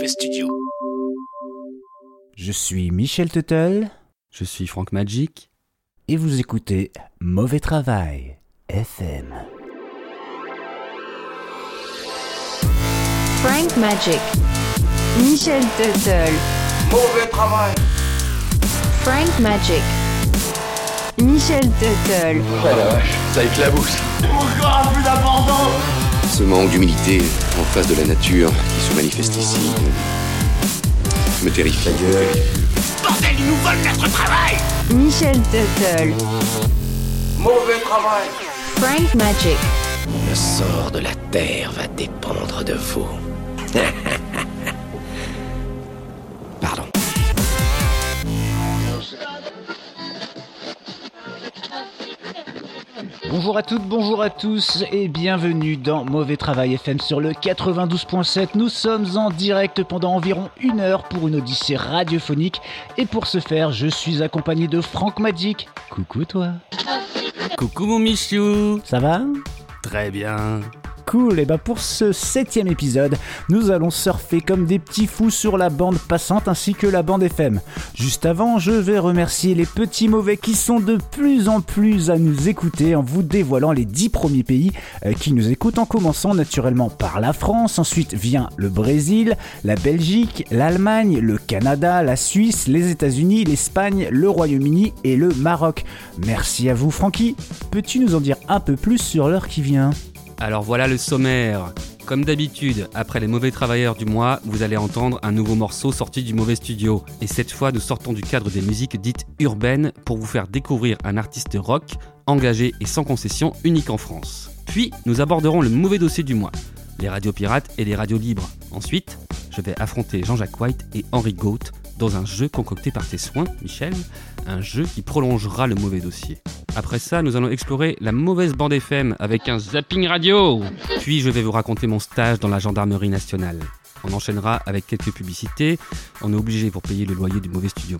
Mauvais Studio. Je suis Michel Tuttle Je suis Franck Magic. et vous écoutez Mauvais Travail FM. Frank Magic. Michel Tuttle. Mauvais travail. Frank Magic. Michel Tuttle. Oh la vache, ça éclabousse. Encore plus d'abandon Ce manque d'humilité en face de la nature qui se manifeste ici me terrifie. Bordel, ils nous volent notre travail Michel Tuttle. Mauvais travail. Frank Magic. Le sort de la Terre va dépendre de vous. Bonjour à toutes, bonjour à tous et bienvenue dans Mauvais Travail FM sur le 92.7. Nous sommes en direct pendant environ une heure pour une odyssée radiophonique et pour ce faire, je suis accompagné de Franck Magic. Coucou toi. Coucou mon Michou Ça va? Très bien. Cool, et bah pour ce septième épisode, nous allons surfer comme des petits fous sur la bande passante ainsi que la bande FM. Juste avant, je vais remercier les petits mauvais qui sont de plus en plus à nous écouter en vous dévoilant les dix premiers pays euh, qui nous écoutent en commençant naturellement par la France, ensuite vient le Brésil, la Belgique, l'Allemagne, le Canada, la Suisse, les États-Unis, l'Espagne, le Royaume-Uni et le Maroc. Merci à vous Francky. Peux-tu nous en dire un peu plus sur l'heure qui vient? Alors voilà le sommaire. Comme d'habitude, après les mauvais travailleurs du mois, vous allez entendre un nouveau morceau sorti du mauvais studio. Et cette fois, nous sortons du cadre des musiques dites urbaines pour vous faire découvrir un artiste rock, engagé et sans concession, unique en France. Puis, nous aborderons le mauvais dossier du mois, les radios pirates et les radios libres. Ensuite, je vais affronter Jean-Jacques White et Henri Goat dans un jeu concocté par tes soins, Michel, un jeu qui prolongera le mauvais dossier. Après ça, nous allons explorer la mauvaise bande FM avec un zapping radio. Puis je vais vous raconter mon stage dans la gendarmerie nationale. On enchaînera avec quelques publicités. On est obligé pour payer le loyer du mauvais studio.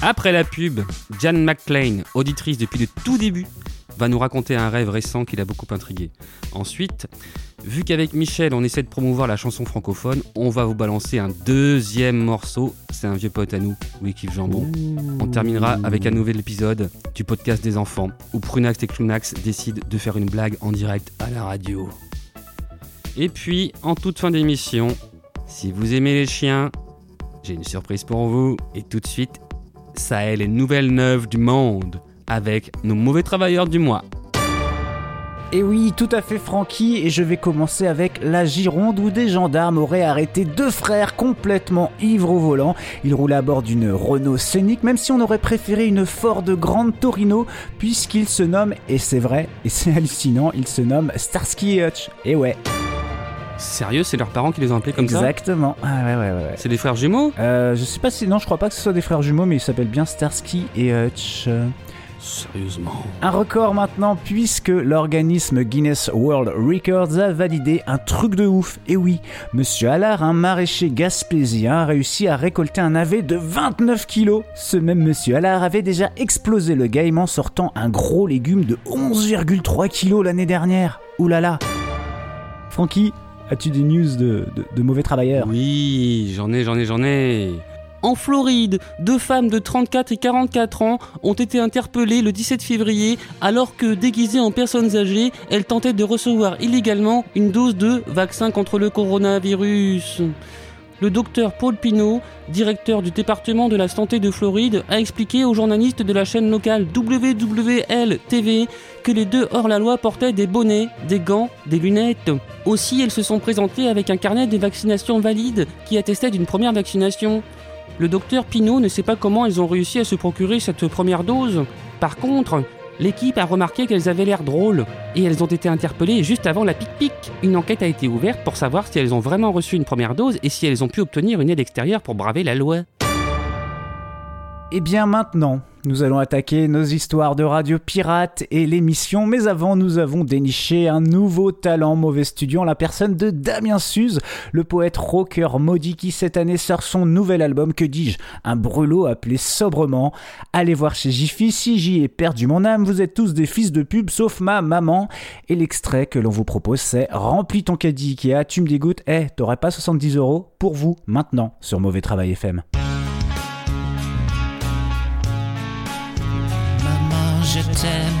Après la pub, Jan McClain, auditrice depuis le tout début, va nous raconter un rêve récent qui l'a beaucoup intrigué. Ensuite, vu qu'avec Michel on essaie de promouvoir la chanson francophone, on va vous balancer un deuxième morceau. C'est un vieux pote à nous, oui kiffe jambon. On terminera avec un nouvel épisode du podcast des enfants où Prunax et Clunax décident de faire une blague en direct à la radio. Et puis, en toute fin d'émission, si vous aimez les chiens, j'ai une surprise pour vous. Et tout de suite, ça est les nouvelles neuves du monde avec nos mauvais travailleurs du mois. Et oui, tout à fait Francky, et je vais commencer avec la Gironde où des gendarmes auraient arrêté deux frères complètement ivres au volant. Ils roulaient à bord d'une Renault Scénic, même si on aurait préféré une Ford Grande Torino, puisqu'ils se nomment, et c'est vrai, et c'est hallucinant, ils se nomment Starsky et Hutch. Et ouais, Sérieux, c'est leurs parents qui les ont appelés comme ça? Exactement. Ah ouais, ouais, ouais. ouais. C'est des frères jumeaux? Euh, je sais pas si. Non, je crois pas que ce soit des frères jumeaux, mais ils s'appellent bien Starsky et Hutch. Sérieusement. Un record maintenant puisque l'organisme Guinness World Records a validé un truc de ouf. Et oui, Monsieur Allard, un maraîcher gaspésien, a réussi à récolter un navet de 29 kilos. Ce même Monsieur Allard avait déjà explosé le game en sortant un gros légume de 11,3 kilos l'année dernière. Oulala. Francky, as-tu des news de, de- de mauvais travailleurs? Oui, j'en ai, j'en ai, j'en ai. En Floride, deux femmes de 34 et 44 ans ont été interpellées le 17 février alors que, déguisées en personnes âgées, elles tentaient de recevoir illégalement une dose de vaccin contre le coronavirus. Le docteur Paul Pinault, directeur du département de la santé de Floride, a expliqué aux journalistes de la chaîne locale WWL TV que les deux hors-la-loi portaient des bonnets, des gants, des lunettes. Aussi, elles se sont présentées avec un carnet de vaccination valide qui attestait d'une première vaccination. Le docteur Pinault ne sait pas comment elles ont réussi à se procurer cette première dose. Par contre, l'équipe a remarqué qu'elles avaient l'air drôles et elles ont été interpellées juste avant la pic-pic. Une enquête a été ouverte pour savoir si elles ont vraiment reçu une première dose et si elles ont pu obtenir une aide extérieure pour braver la loi. Eh bien maintenant, nous allons attaquer nos histoires de radio pirate et l'émission, mais avant nous avons déniché un nouveau talent mauvais studio en la personne de Damien Suze, le poète rocker maudit qui cette année sort son nouvel album, que dis-je, un brûlot appelé sobrement. Allez voir chez Jiffy, si j'y ai perdu mon âme, vous êtes tous des fils de pub sauf ma maman. Et l'extrait que l'on vous propose c'est Remplis ton caddie Ikea, tu me dégoûtes, eh, t'aurais pas 70 euros pour vous maintenant sur Mauvais Travail FM. Je t'aime.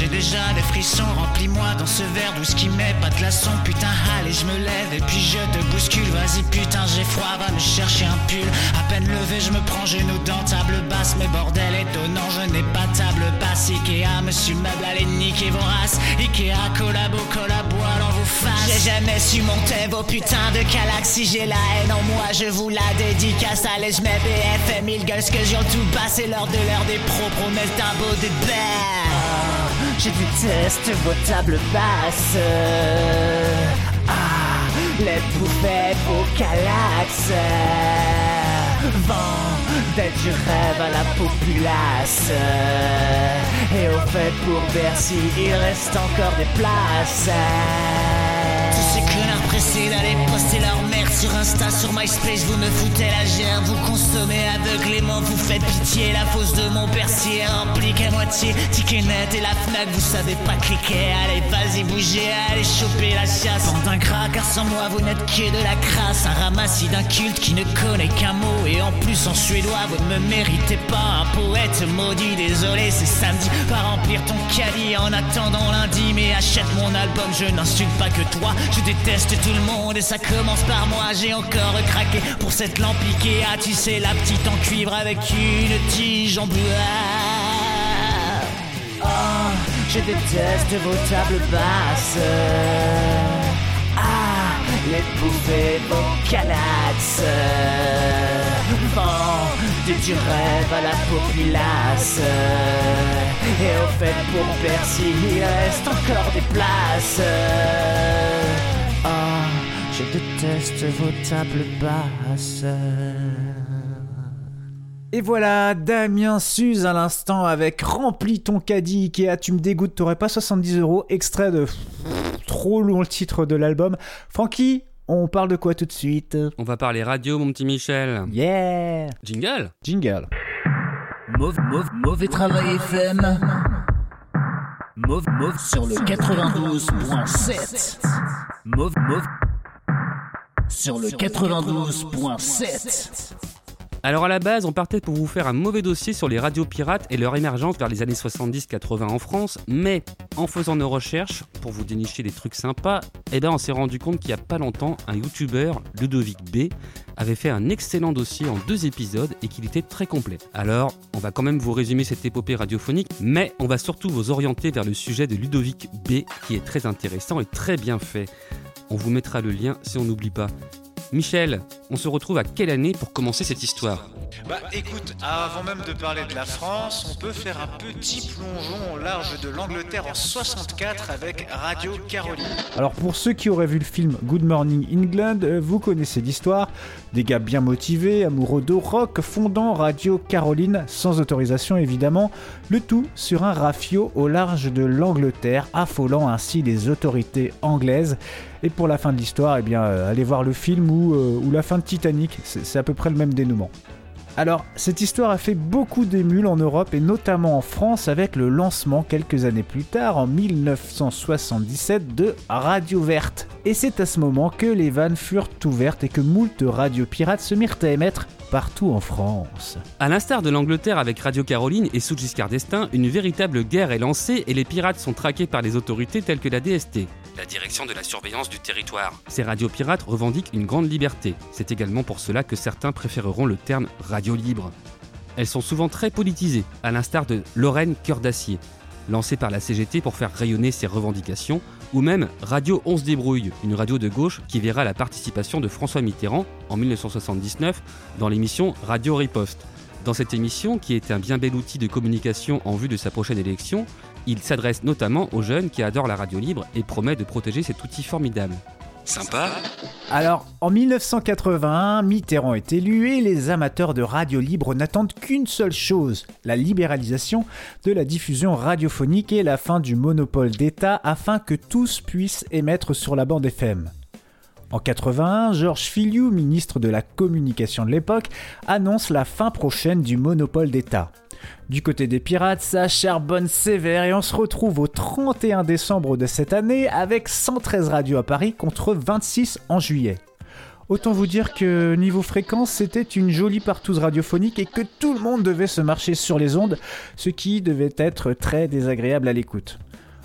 J'ai déjà des frissons. Remplis-moi dans ce verre d'où ce qui met pas de glaçon. Putain, allez, je me lève et puis je te bouscule. Vas-y, putain, j'ai froid, va me chercher un pull. À peine levé, je me prends genou dans table basse. Mais bordel étonnant, je n'ai pas table basse. Ikea, monsieur meuble, allez niquer vos races. Ikea, collabo, collabo, alors vous fasse. J'ai jamais su monter vos putains de galaxies. J'ai la haine en moi, je vous la dédicace. Allez, je mets BFM, il gueule ce que j'ai tout bas. C'est l'heure de l'heure des pros, promesses d'un beau début. Je déteste vos tables basses. Ah, les vos calaxes. Vent d'être du rêve à la populace. Et au fait, pour Bercy, il reste encore des places. Tous ces connards pressés d'aller poster leur merde sur Insta, sur MySpace, vous me foutez la gerbe, vous consommez aveuglément, vous faites pitié, la fosse de mon percier remplie qu'à moitié, ticket net et la Fnac, vous savez pas cliquer, allez vas-y bougez, allez choper la chasse, bande d'ingrats, car sans moi vous n'êtes que de la crasse, un ramassis d'un culte qui ne connaît qu'un mot, et en plus en suédois, vous ne me méritez pas, un poète maudit, désolé c'est samedi, pas remplir ton caddie en attendant lundi, mais achète mon album, je n'insulte pas que toi, je déteste tout le monde et ça commence par moi. J'ai encore craqué pour cette lampe Ikea. Tu sais, la petite en cuivre avec une tige en bois. Oh, je déteste vos tables basses. Ah, les bouffées, vos calax. Vent du rêve à la populace. Et au fait, pour Percy, il reste encore des places. Ah, je déteste vos tables basses. Et voilà, Damien Suze à l'instant avec Remplis ton caddie Ikea, tu me dégoûtes, t'aurais pas 70 euros, extrait de trop long le titre de l'album. Francky, on parle de quoi tout de suite? On va parler radio, mon petit Michel. Yeah Jingle Jingle. Mauvais, mauvais, mauvais travail FM. Mauve, mauve sur le 92.7. Mauve, mauve sur le 92.7. Alors à la base, on partait pour vous faire un mauvais dossier sur les radios pirates et leur émergence vers les années 70-80 en France, mais en faisant nos recherches, pour vous dénicher des trucs sympas, eh ben on s'est rendu compte qu'il y a pas longtemps, un youtubeur, Ludovic B, avait fait un excellent dossier en deux épisodes et qu'il était très complet. Alors, on va quand même vous résumer cette épopée radiophonique, mais on va surtout vous orienter vers le sujet de Ludovic B, qui est très intéressant et très bien fait. On vous mettra le lien si on n'oublie pas. Michel, on se retrouve à quelle année pour commencer cette histoire Bah écoute, avant même de parler de la France, on peut faire un petit plongeon au large de l'Angleterre en 64 avec Radio Caroline. Alors pour ceux qui auraient vu le film Good Morning England, euh, vous connaissez l'histoire. Des gars bien motivés, amoureux de rock, fondant Radio Caroline, sans autorisation évidemment, le tout sur un rafio au large de l'Angleterre, affolant ainsi les autorités anglaises. Et pour la fin de l'histoire, eh bien, euh, allez voir le film ou, euh, la fin de Titanic, c'est à peu près le même dénouement. Alors, cette histoire a fait beaucoup d'émules en Europe et notamment en France avec le lancement quelques années plus tard, en 1977, de Radio Verte. Et c'est à ce moment que les vannes furent ouvertes et que moult radios pirates se mirent à émettre partout en France. À l'instar de l'Angleterre avec Radio Caroline et sous Giscard d'Estaing, une véritable guerre est lancée et les pirates sont traqués par les autorités telles que la DST, la Direction de la Surveillance du Territoire. Ces radios pirates revendiquent une grande liberté. C'est également pour cela que certains préféreront le terme radio libre. Elles sont souvent très politisées, à l'instar de Lorraine Cœur d'Acier, lancée par la CGT pour faire rayonner ses revendications, ou même Radio 11 débrouille, une radio de gauche qui verra la participation de François Mitterrand en 1979 dans l'émission Radio Riposte. Dans cette émission, qui est un bien bel outil de communication en vue de sa prochaine élection, il s'adresse notamment aux jeunes qui adorent la radio libre et promet de protéger cet outil formidable. Sympa. Alors, en 1981, Mitterrand est élu et les amateurs de radio libre n'attendent qu'une seule chose, la libéralisation de la diffusion radiophonique et la fin du monopole d'État afin que tous puissent émettre sur la bande FM. En 81, Georges Filiou, ministre de la Communication de l'époque, annonce la fin prochaine du monopole d'État. Du côté des pirates, ça charbonne sévère et on se retrouve au 31 décembre de cette année avec 113 radios à Paris contre 26 en juillet. Autant vous dire que niveau fréquence, c'était une jolie partouze radiophonique et que tout le monde devait se marcher sur les ondes, ce qui devait être très désagréable à l'écoute.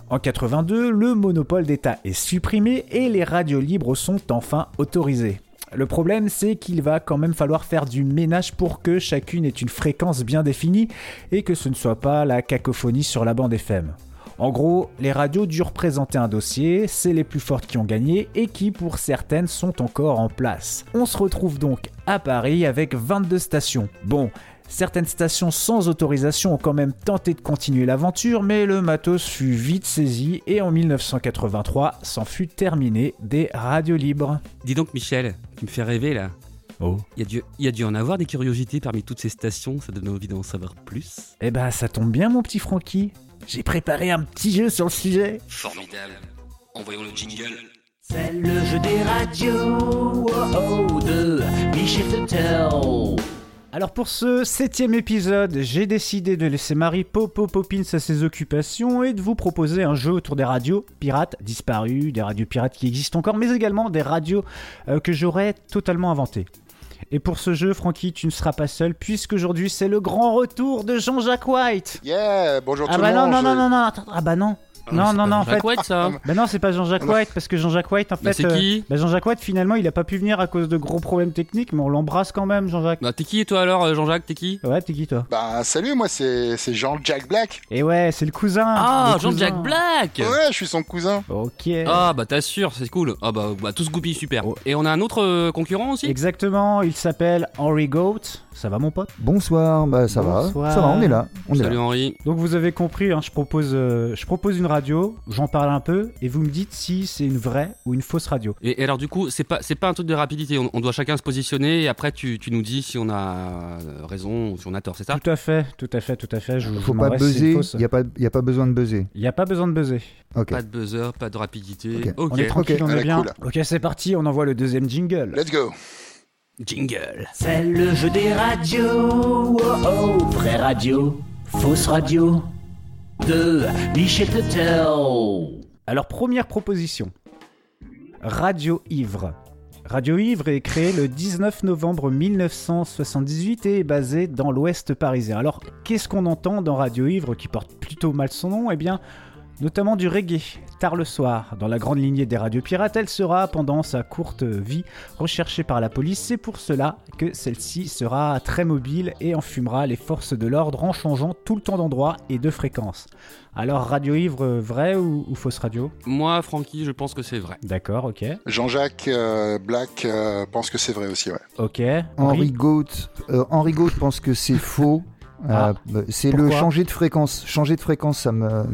En 82, le monopole d'État est supprimé et les radios libres sont enfin autorisées. Le problème, c'est qu'il va quand même falloir faire du ménage pour que chacune ait une fréquence bien définie et que ce ne soit pas la cacophonie sur la bande FM. En gros, les radios durent présenter un dossier, c'est les plus fortes qui ont gagné et qui pour certaines sont encore en place. On se retrouve donc à Paris avec 22 stations. Bon, Certaines stations sans autorisation ont quand même tenté de continuer l'aventure, mais le matos fut vite saisi et en 1983 s'en fut terminé des radios libres. Dis donc, Michel, tu me fais rêver là. Oh. Il y, a dû, il y a dû en avoir des curiosités parmi toutes ces stations, ça donne envie d'en savoir plus. Eh ben, ça tombe bien, mon petit Francky. J'ai préparé un petit jeu sur le sujet. Formidable. Envoyons le jingle. C'est le jeu des radios oh, oh, de Michel Tuttle. Alors pour ce septième épisode, j'ai décidé de laisser Marie Popo à ses occupations et de vous proposer un jeu autour des radios pirates disparues, des radios pirates qui existent encore, mais également des radios euh, que j'aurais totalement inventées. Et pour ce jeu, Francky, tu ne seras pas seul, puisqu'aujourd'hui c'est le grand retour de Jean-Jacques White. Yeah, bonjour Ah tout bah le non, monde. non, non, non, non, attends, ah bah non. Non, non, non, en fait. White, ça Bah non, c'est pas Jean-Jacques White, parce que Jean-Jacques White, en fait. c'est euh, qui bah Jean-Jacques White, finalement, il a pas pu venir à cause de gros problèmes techniques, mais on l'embrasse quand même, Jean-Jacques. Bah, T'es qui toi alors, euh, Jean-Jacques T'es qui Ouais, t'es qui toi? Bah salut, moi c'est c'est Jean-Jack Black. Et ouais, c'est le cousin. Ah. Jean-Jacques Black Ouais, je suis son cousin. Ok. Ah bah t'assures, c'est cool. Ah bah, bah tous goupilles super. Oh. Et on a un autre euh, concurrent aussi? Exactement, il s'appelle Henry Goat. Ça va mon pote? Bonsoir, bah ça Bonsoir. va. Ça va, on est là. On est Salut là. Henri. Donc vous avez compris, hein, je, propose, euh, je propose une radio, j'en parle un peu, et vous me dites si c'est une vraie ou une fausse radio. Et, et alors du coup, c'est pas c'est pas un truc de rapidité. On, on doit chacun se positionner et après tu, tu nous dis si on a euh, raison ou si on a tort, c'est ça? Tout à fait, tout à fait, tout à fait. Je, Faut pas buzzer, il n'y a, pas- y a pas besoin de buzzer. Il n'y a pas besoin de buzzer. Pas de buzzer, pas de rapidité. Ok. On est tranquille, on est bien. cool. Ok, c'est parti, on envoie le deuxième jingle. Let's go. Jingle. C'est le jeu des radios oh, oh, vraie radio, fausse radio de Michel. Alors, première proposition. Radio Ivre. Radio Ivre est créée le 19 novembre 1978 et est basée dans l'ouest parisien. Alors, qu'est-ce qu'on entend dans Radio Ivre qui porte plutôt mal son nom? Eh bien, notamment du reggae, tard le soir. Dans la grande lignée des radios pirates, elle sera, pendant sa courte vie, recherchée par la police. C'est pour cela que celle-ci sera très mobile et enfumera les forces de l'ordre en changeant tout le temps d'endroit et de fréquence. Alors, Radio Ivre, vrai ou, ou fausse radio? Moi, Francky, je pense que c'est vrai. D'accord, ok. Jean-Jacques euh, Black euh, pense que c'est vrai aussi, ouais. Ok. Henri Goat, euh, Henri pense que c'est faux. Ah. Euh, c'est le changer de fréquence. Changer de fréquence, ça me.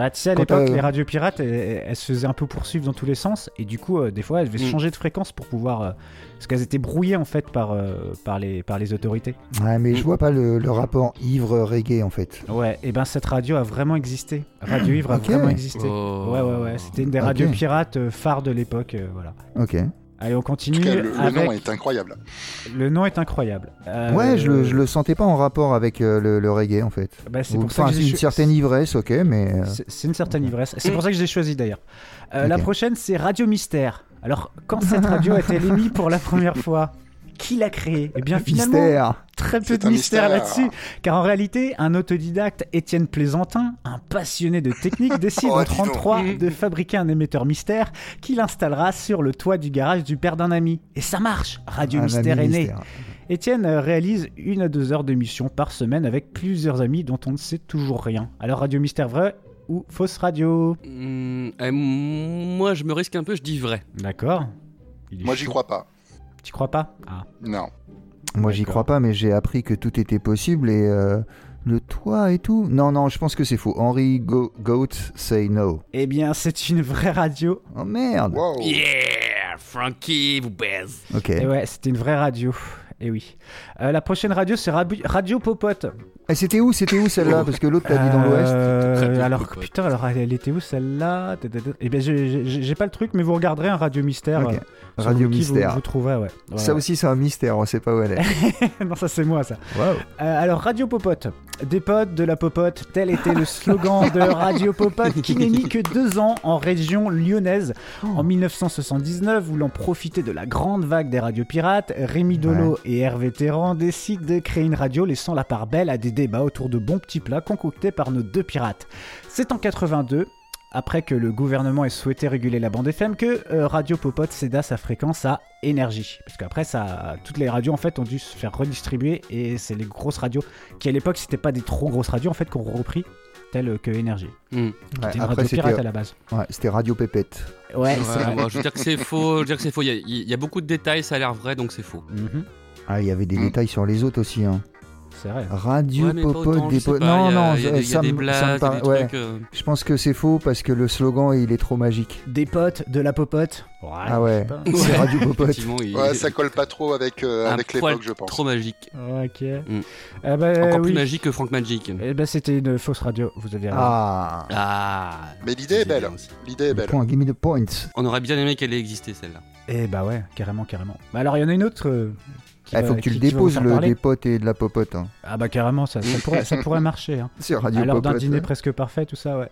Bah, tu sais, à l'époque, euh, les radios pirates, elles, elles se faisaient un peu poursuivre dans tous les sens, et du coup, euh, des fois, elles devaient Mm. changer de fréquence pour pouvoir. euh, parce qu'elles étaient brouillées, en fait, par, euh, par, les, par les autorités. Ouais, mais je vois pas le, le rapport ivre-reggae en fait. Ouais, et ben cette radio a vraiment existé. Radio Ivre a vraiment existé. Oh. Ouais, ouais, ouais. C'était une des radios pirates phares de l'époque, euh, voilà. Ok. Allez, on En continue tout cas, le, nom est incroyable. Le nom est incroyable. Euh, Ouais, je le, je le sentais pas en rapport avec euh, le, le reggae en fait. Bah, c'est Ou- pour ça que c'est j'ai une certaine ivresse, ok, mais. euh, C'est une certaine ivresse. C'est pour ça que je l'ai choisi d'ailleurs. Euh, La prochaine, c'est Radio Mystère. Alors, quand cette radio a été émise pour la première fois, qui l'a créée Eh bien, finalement, Mystère. très peu de mystère, mystère. là-dessus. Car en réalité, un autodidacte, Étienne Plaisantin, un passionné de technique, décide Oh, en dis donc. 33 de fabriquer un émetteur mystère qu'il installera sur le toit du garage du père d'un ami. Et ça marche Radio Un Mystère est né. Étienne euh, réalise une à deux heures d'émission par semaine avec plusieurs amis dont on ne sait toujours rien. Alors Radio Mystère vrai ou fausse radio? Hmm, eh, moi, je me risque un peu, je dis vrai. D'accord. Moi, j'y crois pas. Tu crois pas? Ah. Non. Moi, j'y crois pas, mais j'ai appris que tout était possible et euh, le toit et tout. Non, non, je pense que c'est faux. Henri Go- Goat say no. Eh bien, c'est une vraie radio. Oh merde. Wow. Yeah Frankie vous baise. Ok. Et ouais, c'était une vraie radio. Et oui. Euh, la prochaine radio, c'est Radio Popote. Et c'était où C'était où celle-là? Parce que l'autre t'as dit dans l'Ouest. Euh, alors, putain, alors elle était où celle-là? Eh bien, j'ai- pas le truc, mais vous regarderez un Radio Mystère. Ok. euh, Radio Wiki, vous- Mystère. Vous, trouverez, ouais. Ça aussi, c'est un mystère, on sait pas où elle est. non, ça c'est moi, ça. Waouh. Euh, alors, Radio Popote. Des potes, de la popote, tel était le slogan de Radio Popote qui n'est mis que deux ans en région lyonnaise. En 1979, voulant profiter de la grande vague des radios pirates, Rémi Dolo et Hervé Terran décident de créer une radio laissant la part belle à des débats autour de bons petits plats concoctés par nos deux pirates. C'est en 82, après que le gouvernement ait souhaité réguler la bande FM, que euh, Radio Popote céda sa fréquence à Énergie. Parce qu'après, ça, toutes les radios en fait ont dû se faire redistribuer et c'est les grosses radios qui à l'époque c'était pas des trop grosses radios en fait qu'on repris telles que Énergie. Hmm. Ouais, C'était une après, radio pirate c'était à la base. ouais, c'était Radio Pépette. Ouais, bon, je veux dire que c'est faux. Je veux dire que c'est faux. Il y, a, il y a beaucoup de détails, ça a l'air vrai, donc c'est faux. Ah, il y avait des Mm. détails sur les autres aussi. Hein. C'est vrai. Radio Ouais, Popote, des sais po- pas, Non, non, ça, me- euh, Je pense que c'est faux parce que le slogan il est trop magique. Des potes, de la popote. Ouais, ah ouais, c'est Radio Popote. Il- Ouais, ça colle pas trop avec, euh, avec l'époque, je pense. Trop magique. Ok. Mm. Eh ben, Encore oui. plus magique que Frank Magic. Eh ben, c'était une fausse radio, vous aviez raison. Ah, Ah. Mais l'idée est belle. L'idée est belle. point, give me the points. On aurait bien aimé qu'elle ait existé celle-là. Eh bah ouais, carrément, carrément. Bah alors, il y en a une autre. euh, Il va- faut que tu le déposes le des potes et de la popote. Hein. Ah bah carrément, ça, ça pourrait, ça pourrait marcher. Hein. Sur Radio À l'heure d'un dîner presque parfait, tout ça, ouais.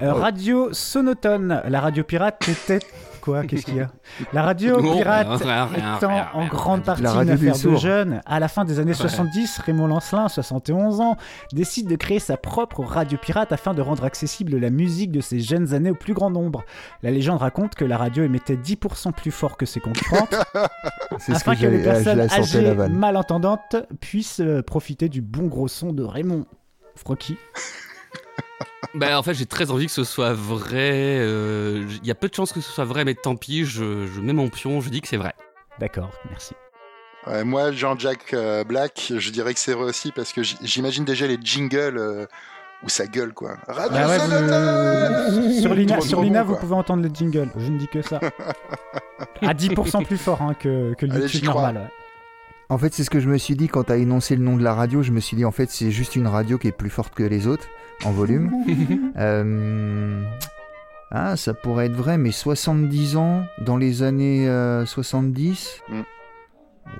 Euh, Oh. Radio Sonotone, la radio pirate était... Quoi Qu'est-ce qu'il y a La radio Non, pirate rien, rien, étant rien, en grande partie une affaire de jeunes, à la fin des années 70, Raymond Lancelin, 71 ans, décide de créer sa propre radio pirate afin de rendre accessible la musique de ses jeunes années au plus grand nombre. La légende raconte que la radio émettait 10% plus fort que ses concurrentes, afin que, que, les personnes âgées malentendantes puissent euh, profiter du bon gros son de Raymond. Frocky. Bah, en fait, j'ai très envie que ce soit vrai. euh, Il y a peu de chances que ce soit vrai, mais tant pis, je, je mets mon pion, je dis que c'est vrai. D'accord, merci. Ouais, moi, Jean-Jacques euh, Black, je dirais que c'est vrai aussi parce que j'imagine déjà les jingles euh, où ça gueule, quoi. Radio Bah ouais, vous- sur Lina, Trop sur bon, Lina, quoi. vous pouvez entendre le jingle. Je ne dis que ça. À 10% plus fort hein, que, que le Allez, YouTube normal. ouais. En fait, c'est ce que je me suis dit quand t'as énoncé le nom de la radio. Je me suis dit, en fait, c'est juste une radio qui est plus forte que les autres en volume. Euh, Ah, ça pourrait être vrai, mais 70 ans dans les années euh, 70. Mm.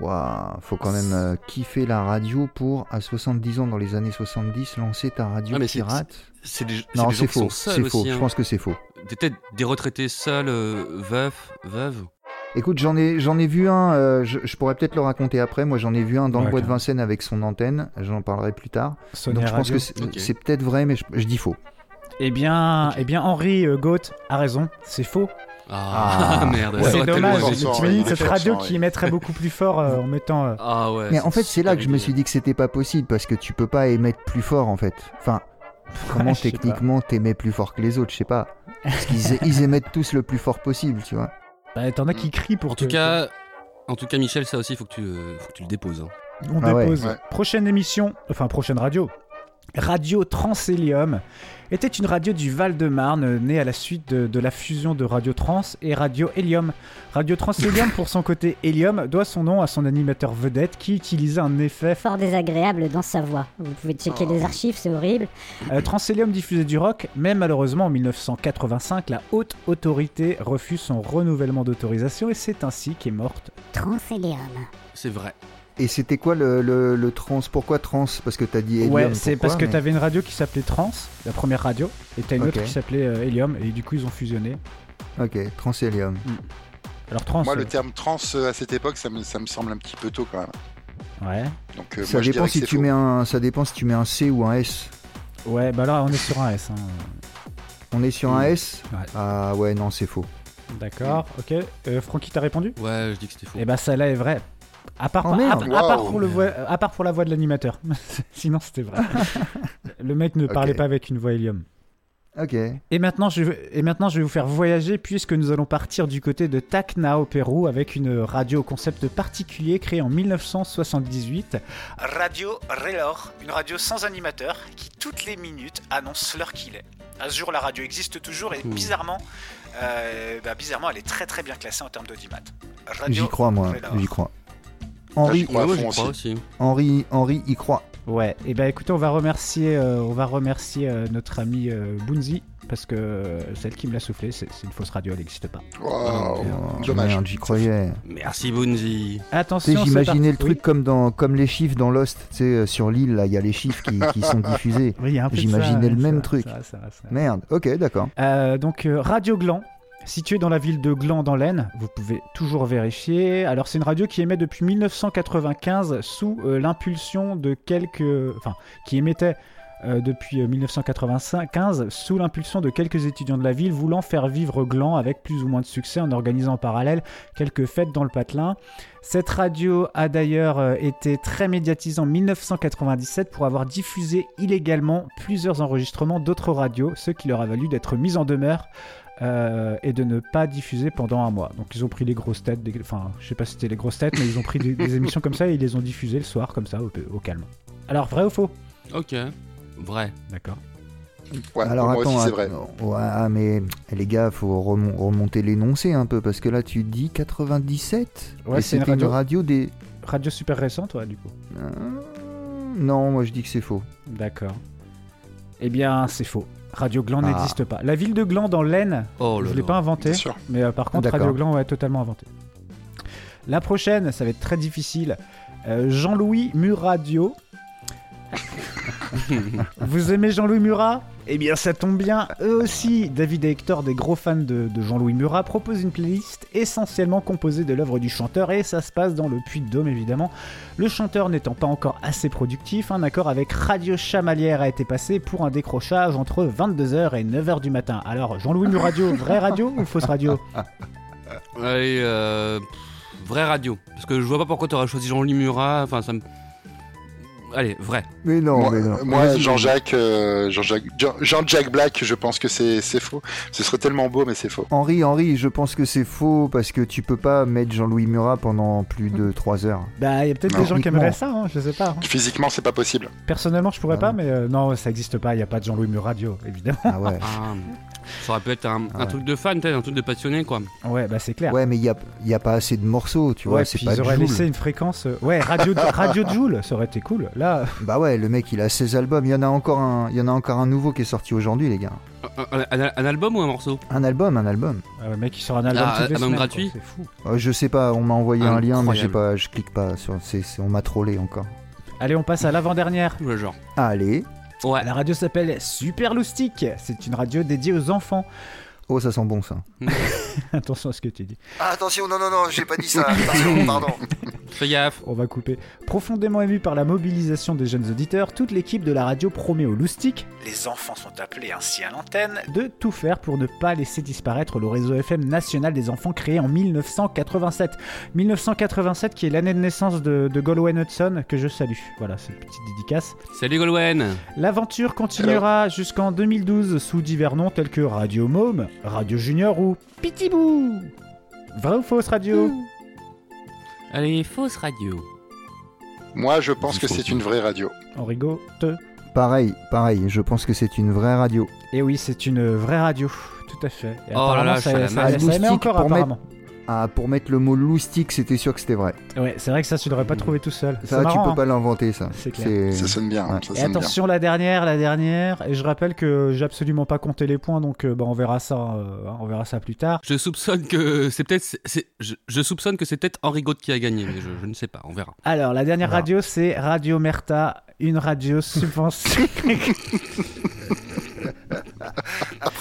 Waouh, faut quand même euh, kiffer la radio pour, à 70 ans dans les années 70, lancer ta radio Ah, mais pirate. C'est des, c'est Non, des gens c'est qui faux. sont seuls C'est faux. aussi. Je hein. pense que c'est faux. Des- retraités seuls, euh, veufs, veuves. Écoute, j'en ai, j'en ai vu un, euh, je, je pourrais peut-être le raconter après. Moi, j'en ai vu un dans Ouais, le bois de. Vincennes avec son antenne. J'en parlerai plus tard. Sonia Donc, je pense que c'est, peut-être vrai, mais je, je dis faux. Eh bien, eh bien, Henri euh, a raison. C'est faux. Ah, Ah. merde. Ouais, c'est dommage. est cette radio qui oui. émettrait beaucoup plus fort euh, en mettant. euh, Ah ouais. Mais en fait, c'est là que je me suis dit que c'était pas possible parce que tu peux pas émettre plus fort en fait. Enfin, comment techniquement t'émets plus fort que les autres Je sais pas. Parce qu'ils ils émettent tous le plus fort possible, tu vois. Bah, T'en as qui crient pour En tout que- cas, en tout cas, Michel, ça aussi, faut que tu, euh, faut que tu le déposes. hein. On Ah ouais. dépose. Ouais. Prochaine émission, enfin prochaine radio. Radio Transhélium était une radio du Val-de-Marne née à la suite de, de la fusion de Radio Trans et Radio Hélium. Radio Transhélium, pour son côté hélium, doit son nom à son animateur vedette qui utilisait un effet. Fort désagréable dans sa voix. Vous pouvez checker les archives, c'est horrible. Euh, Transhélium diffusait du rock, mais malheureusement en 1985, la haute autorité refuse son renouvellement d'autorisation et c'est ainsi qu'est morte. Transhélium. C'est vrai. Et c'était quoi le, le, le trans? Pourquoi trans? Parce que t'as dit hélium. ouais, c'est parce que mais- t'avais une radio qui s'appelait Trans, la première radio, et t'as une autre qui s'appelait euh, Hélium, et du coup ils ont fusionné. Ok, transhélium. Alors Trans. Moi, euh, le terme trans euh, à cette époque, ça me, ça me semble un petit peu tôt quand même. Ouais. Donc, euh, Ça moi, dépend si tu faux. mets un, ça dépend si tu mets un C ou un S. Ouais, bah là on est sur un S. hein. On est sur un S? Ouais. Ah ouais, non, c'est faux. D'accord, ok. Euh, Francky, t'as répondu? Ouais, je dis que c'était faux. Eh bah celle-là est vraie. À part, Oh, à- merde. à, part Waouh. pour le voix- à part pour la voix de l'animateur. Sinon c'était vrai. le mec ne parlait pas avec une voix hélium. Ok. Et maintenant, je vais, et maintenant, je vais vous faire voyager puisque nous allons partir du côté de Tacna au Pérou avec une radio au concept particulier créée en 1978. Radio Relor, une radio sans animateur qui toutes les minutes annonce l'heure qu'il est. À ce jour, la radio existe toujours et Mmh. bizarrement, euh, bah, bizarrement, elle est très très bien classée en termes d'audimat. J'y crois, moi. J'y crois. Ah, Henri, crois aussi. aussi. Henri, Henri y croit. Ouais, et ben écoutez, on va remercier, euh, on va remercier euh, notre ami euh, Bunzi parce que euh, celle qui me l'a soufflé, c'est une fausse radio, elle n'existe pas. Wow, Oh, dommage. Merde, j'y croyais. Merci Bunzi. Tu Attention, j'imaginais le truc comme dans comme les chiffres dans Lost, tu sais, euh, sur l'île, là, il y a les chiffres qui, qui sont diffusés. Oui, J'imaginais le ouais, même ça, truc. ça, ça, ça. Merde, ok, d'accord. Euh, donc euh, Radio Gland, située dans la ville de Gland dans l'Aisne, vous pouvez toujours vérifier. Alors c'est une radio qui émet depuis 1995 sous euh, l'impulsion de quelques, enfin qui émettait euh, depuis euh, 1995 sous l'impulsion de quelques étudiants de la ville voulant faire vivre Gland avec plus ou moins de succès en organisant en parallèle quelques fêtes dans le patelin. Cette radio a d'ailleurs euh, été très médiatisée en 1997 pour avoir diffusé illégalement plusieurs enregistrements d'autres radios, ce qui leur a valu d'être mis en demeure euh, et de ne pas diffuser pendant un mois. Donc ils ont pris les grosses têtes, des- enfin je sais pas si c'était les grosses têtes, mais ils ont pris des, des émissions comme ça et ils les ont diffusées le soir comme ça au, au calme. Alors vrai ou faux? Ok. Vrai. D'accord. Ouais, Alors attends, aussi, c'est vrai. Ouais, ah, mais les gars, faut remon- remonter l'énoncé un peu parce que là tu dis 97 Ouais, et c'est une radio. radio des. Radio super récente, ouais, du coup. Euh, Non, moi je dis que c'est faux. D'accord. Eh bien, c'est faux. Radio Gland Ah. n'existe pas. La ville de Gland dans l'Aisne, Oh je ne l'ai pas inventée, Bien sûr. mais euh, par contre. Radio Gland, ouais, totalement inventé. La prochaine, ça va être très difficile. Euh, Jean-Louis Muradio. Vous aimez Jean-Louis Murat? Eh bien, ça tombe bien. Eux aussi, David et Hector, des gros fans de, de Jean-Louis Murat, proposent une playlist essentiellement composée de l'œuvre du chanteur et ça se passe dans le Puy-de-Dôme, évidemment. Le chanteur n'étant pas encore assez productif, un accord avec Radio Chamalière a été passé pour un décrochage entre 22h et 9h du matin. Alors, Jean-Louis Muradio, vraie radio ou fausse radio? Allez, euh, vraie radio. Parce que je vois pas pourquoi t'aurais choisi Jean-Louis Murat. Enfin, ça me. Allez, vrai. Mais non, moi, mais non. moi. Jean-Jacques, euh, Jean-Jacques, Jean- Jean-Jacques Black, je pense que c'est c'est faux. Ce serait tellement beau, mais c'est faux. Henri, Henri, je pense que c'est faux parce que tu peux pas mettre Jean-Louis Murat pendant plus de 3 heures. Bah, il y a peut-être des gens qui aimeraient ça, hein, je sais pas. hein. Physiquement, c'est pas possible. Personnellement, je pourrais Ah pas, mais euh, non, ça existe pas. Il y a pas de Jean-Louis Muradio, évidemment. Ah ouais. Ah, ça aurait pu être un, Ah ouais. truc de fan, peut-être, un truc de passionné, quoi. Ouais, bah c'est clair. Ouais, mais il y a, y a pas assez de morceaux, tu vois. Ouais, c'est puis pas ils auraient Joule. laissé une fréquence. euh, Ouais, radio, radio Joule, ça aurait été cool. Là, Bah ouais, le mec il a 16 albums. Il y en a encore un, il y en a encore un nouveau qui est sorti aujourd'hui, les gars. Un, un- un- un album ou un morceau? Un album, un album. euh, le mec, il sort un album Ah, album semaines, gratuit C'est fou. Euh, je sais pas, on m'a envoyé un lien, mais j'ai pas, je clique pas sur. on m'a trollé encore. Allez, on passe à l'avant-dernière. Le genre. Allez. Ouais. La radio s'appelle Super Loustic. C'est une radio dédiée aux enfants. Oh, ça sent bon ça. Attention à ce que tu dis. Ah, attention, non, non, non, j'ai pas dit ça. Attention, pardon. Fais gaffe. On va couper. Profondément ému par la mobilisation des jeunes auditeurs, toute l'équipe de la radio promet aux loustiques, les enfants sont appelés ainsi à l'antenne, de tout faire pour ne pas laisser disparaître le réseau FM national des enfants créé en 1987. 1987 qui est l'année de naissance de, de Galway Hudson, que je salue. Voilà, c'est une petite dédicace. Salut Golwen. L'aventure continuera jusqu'en 2012 sous divers noms tels que Radio Môme, Radio Junior ou Pitibou. Vrai ou fausse radio Allez, fausse radio. Moi, je pense que c'est une vraie radio. On rigole. Pareil, pareil, je pense que c'est une vraie radio. Et oui, c'est une vraie radio, tout à fait. Et Oh là apparemment, là, je ça, ça- émet encore mettre- apparemment. Ah, pour mettre le mot loustique, c'était sûr que c'était vrai. Ouais, c'est vrai que ça, tu l'aurais pas trouvé tout seul. Ça, tu marrant, peux hein. pas l'inventer, ça. C'est clair. Ça sonne bien. Ouais. Ça Et sonne bien. attention, la dernière, la dernière. Et je rappelle que j'ai absolument pas compté les points, donc euh, bah, on verra ça, euh, on verra ça plus tard. Je soupçonne que c'est peut-être. Je, je soupçonne que c'est peut-être Henri Gaud qui a gagné, mais je, je ne sais pas, on verra. Alors, la dernière Voilà. radio, c'est Radio Merta, une radio subventionnée.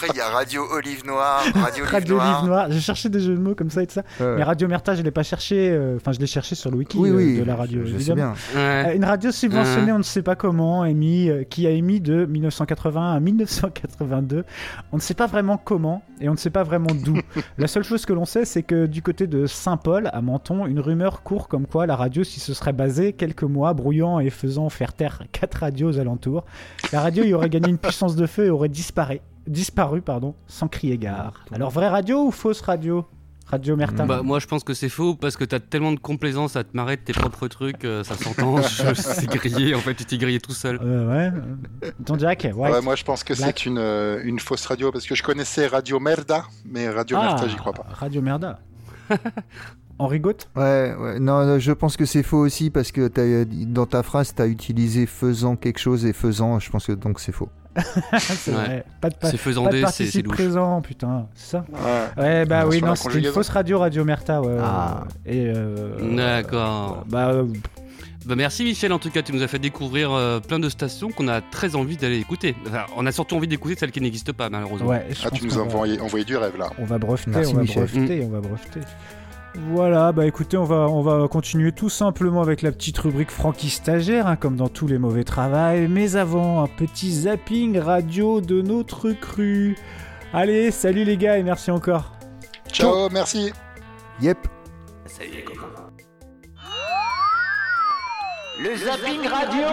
Après, il y a Radio Olive Noire, Radio Radio Olive Noire. J'ai cherché des jeux de mots comme ça et tout ça. Mais Radio Merta, je l'ai pas cherché. euh, Enfin, je l'ai cherché sur le wiki Oui, euh, de la radio. je, je sais bien. Ouais. Euh, Une radio subventionnée, Hein. on ne sait pas comment, émis, euh, qui a émis de 1981 à 1982. On ne sait pas vraiment comment et on ne sait pas vraiment d'où. la seule chose que l'on sait, c'est que du côté de Saint-Paul, à Menton, une rumeur court comme quoi la radio s'y se serait basée quelques mois, brouillant et faisant faire taire quatre radios aux alentours. La radio y aurait gagné une puissance de feu et aurait disparu, disparu pardon, sans crier gare. Alors vraie radio ou fausse radio? Radio Merta. Bah, moi, je pense que c'est faux parce que t'as tellement de complaisance à te marrer de tes propres trucs, euh, ça s'entend. je- C'est grillé, en fait, tu t'es grillé tout seul. Euh, ouais. Ton Jack, ouais. Moi je pense que c'est une, euh, une fausse radio parce que je connaissais Radio Merda, mais Radio Ah, Merta, j'y crois pas. Radio Merda. On rigote? Ouais, ouais, non, non, je pense que c'est faux aussi parce que t'as- dans ta phrase, tu as utilisé faisant quelque chose et faisant, je pense que donc c'est faux. c'est Ouais. vrai. Pas de, pa- C'est pas faisandé, de c'est- c'est présent, putain. C'est ça Ouais. Ouais, bah oui, non, c'était une fausse radio, Radio Merta. Ouais, Ah. Et euh, D'accord. Bah, euh, Bah, merci Michel, en tout cas, tu nous as fait découvrir euh, plein de stations qu'on a très envie d'aller écouter. Enfin, on a surtout envie d'écouter celles qui n'existent pas, malheureusement. ouais, Ah, tu nous as va- envoyé, envoyé du rêve là. On va breveter, Merci, on va Michel. breveter, on va breveter. Voilà, bah écoutez, on va, on va continuer tout simplement avec la petite rubrique Francky Stagiaire, hein, comme dans tous les mauvais travails. Mais avant, un petit zapping radio de notre cru. Allez, salut les gars et merci encore. Ciao, merci. Yep. Le zapping radio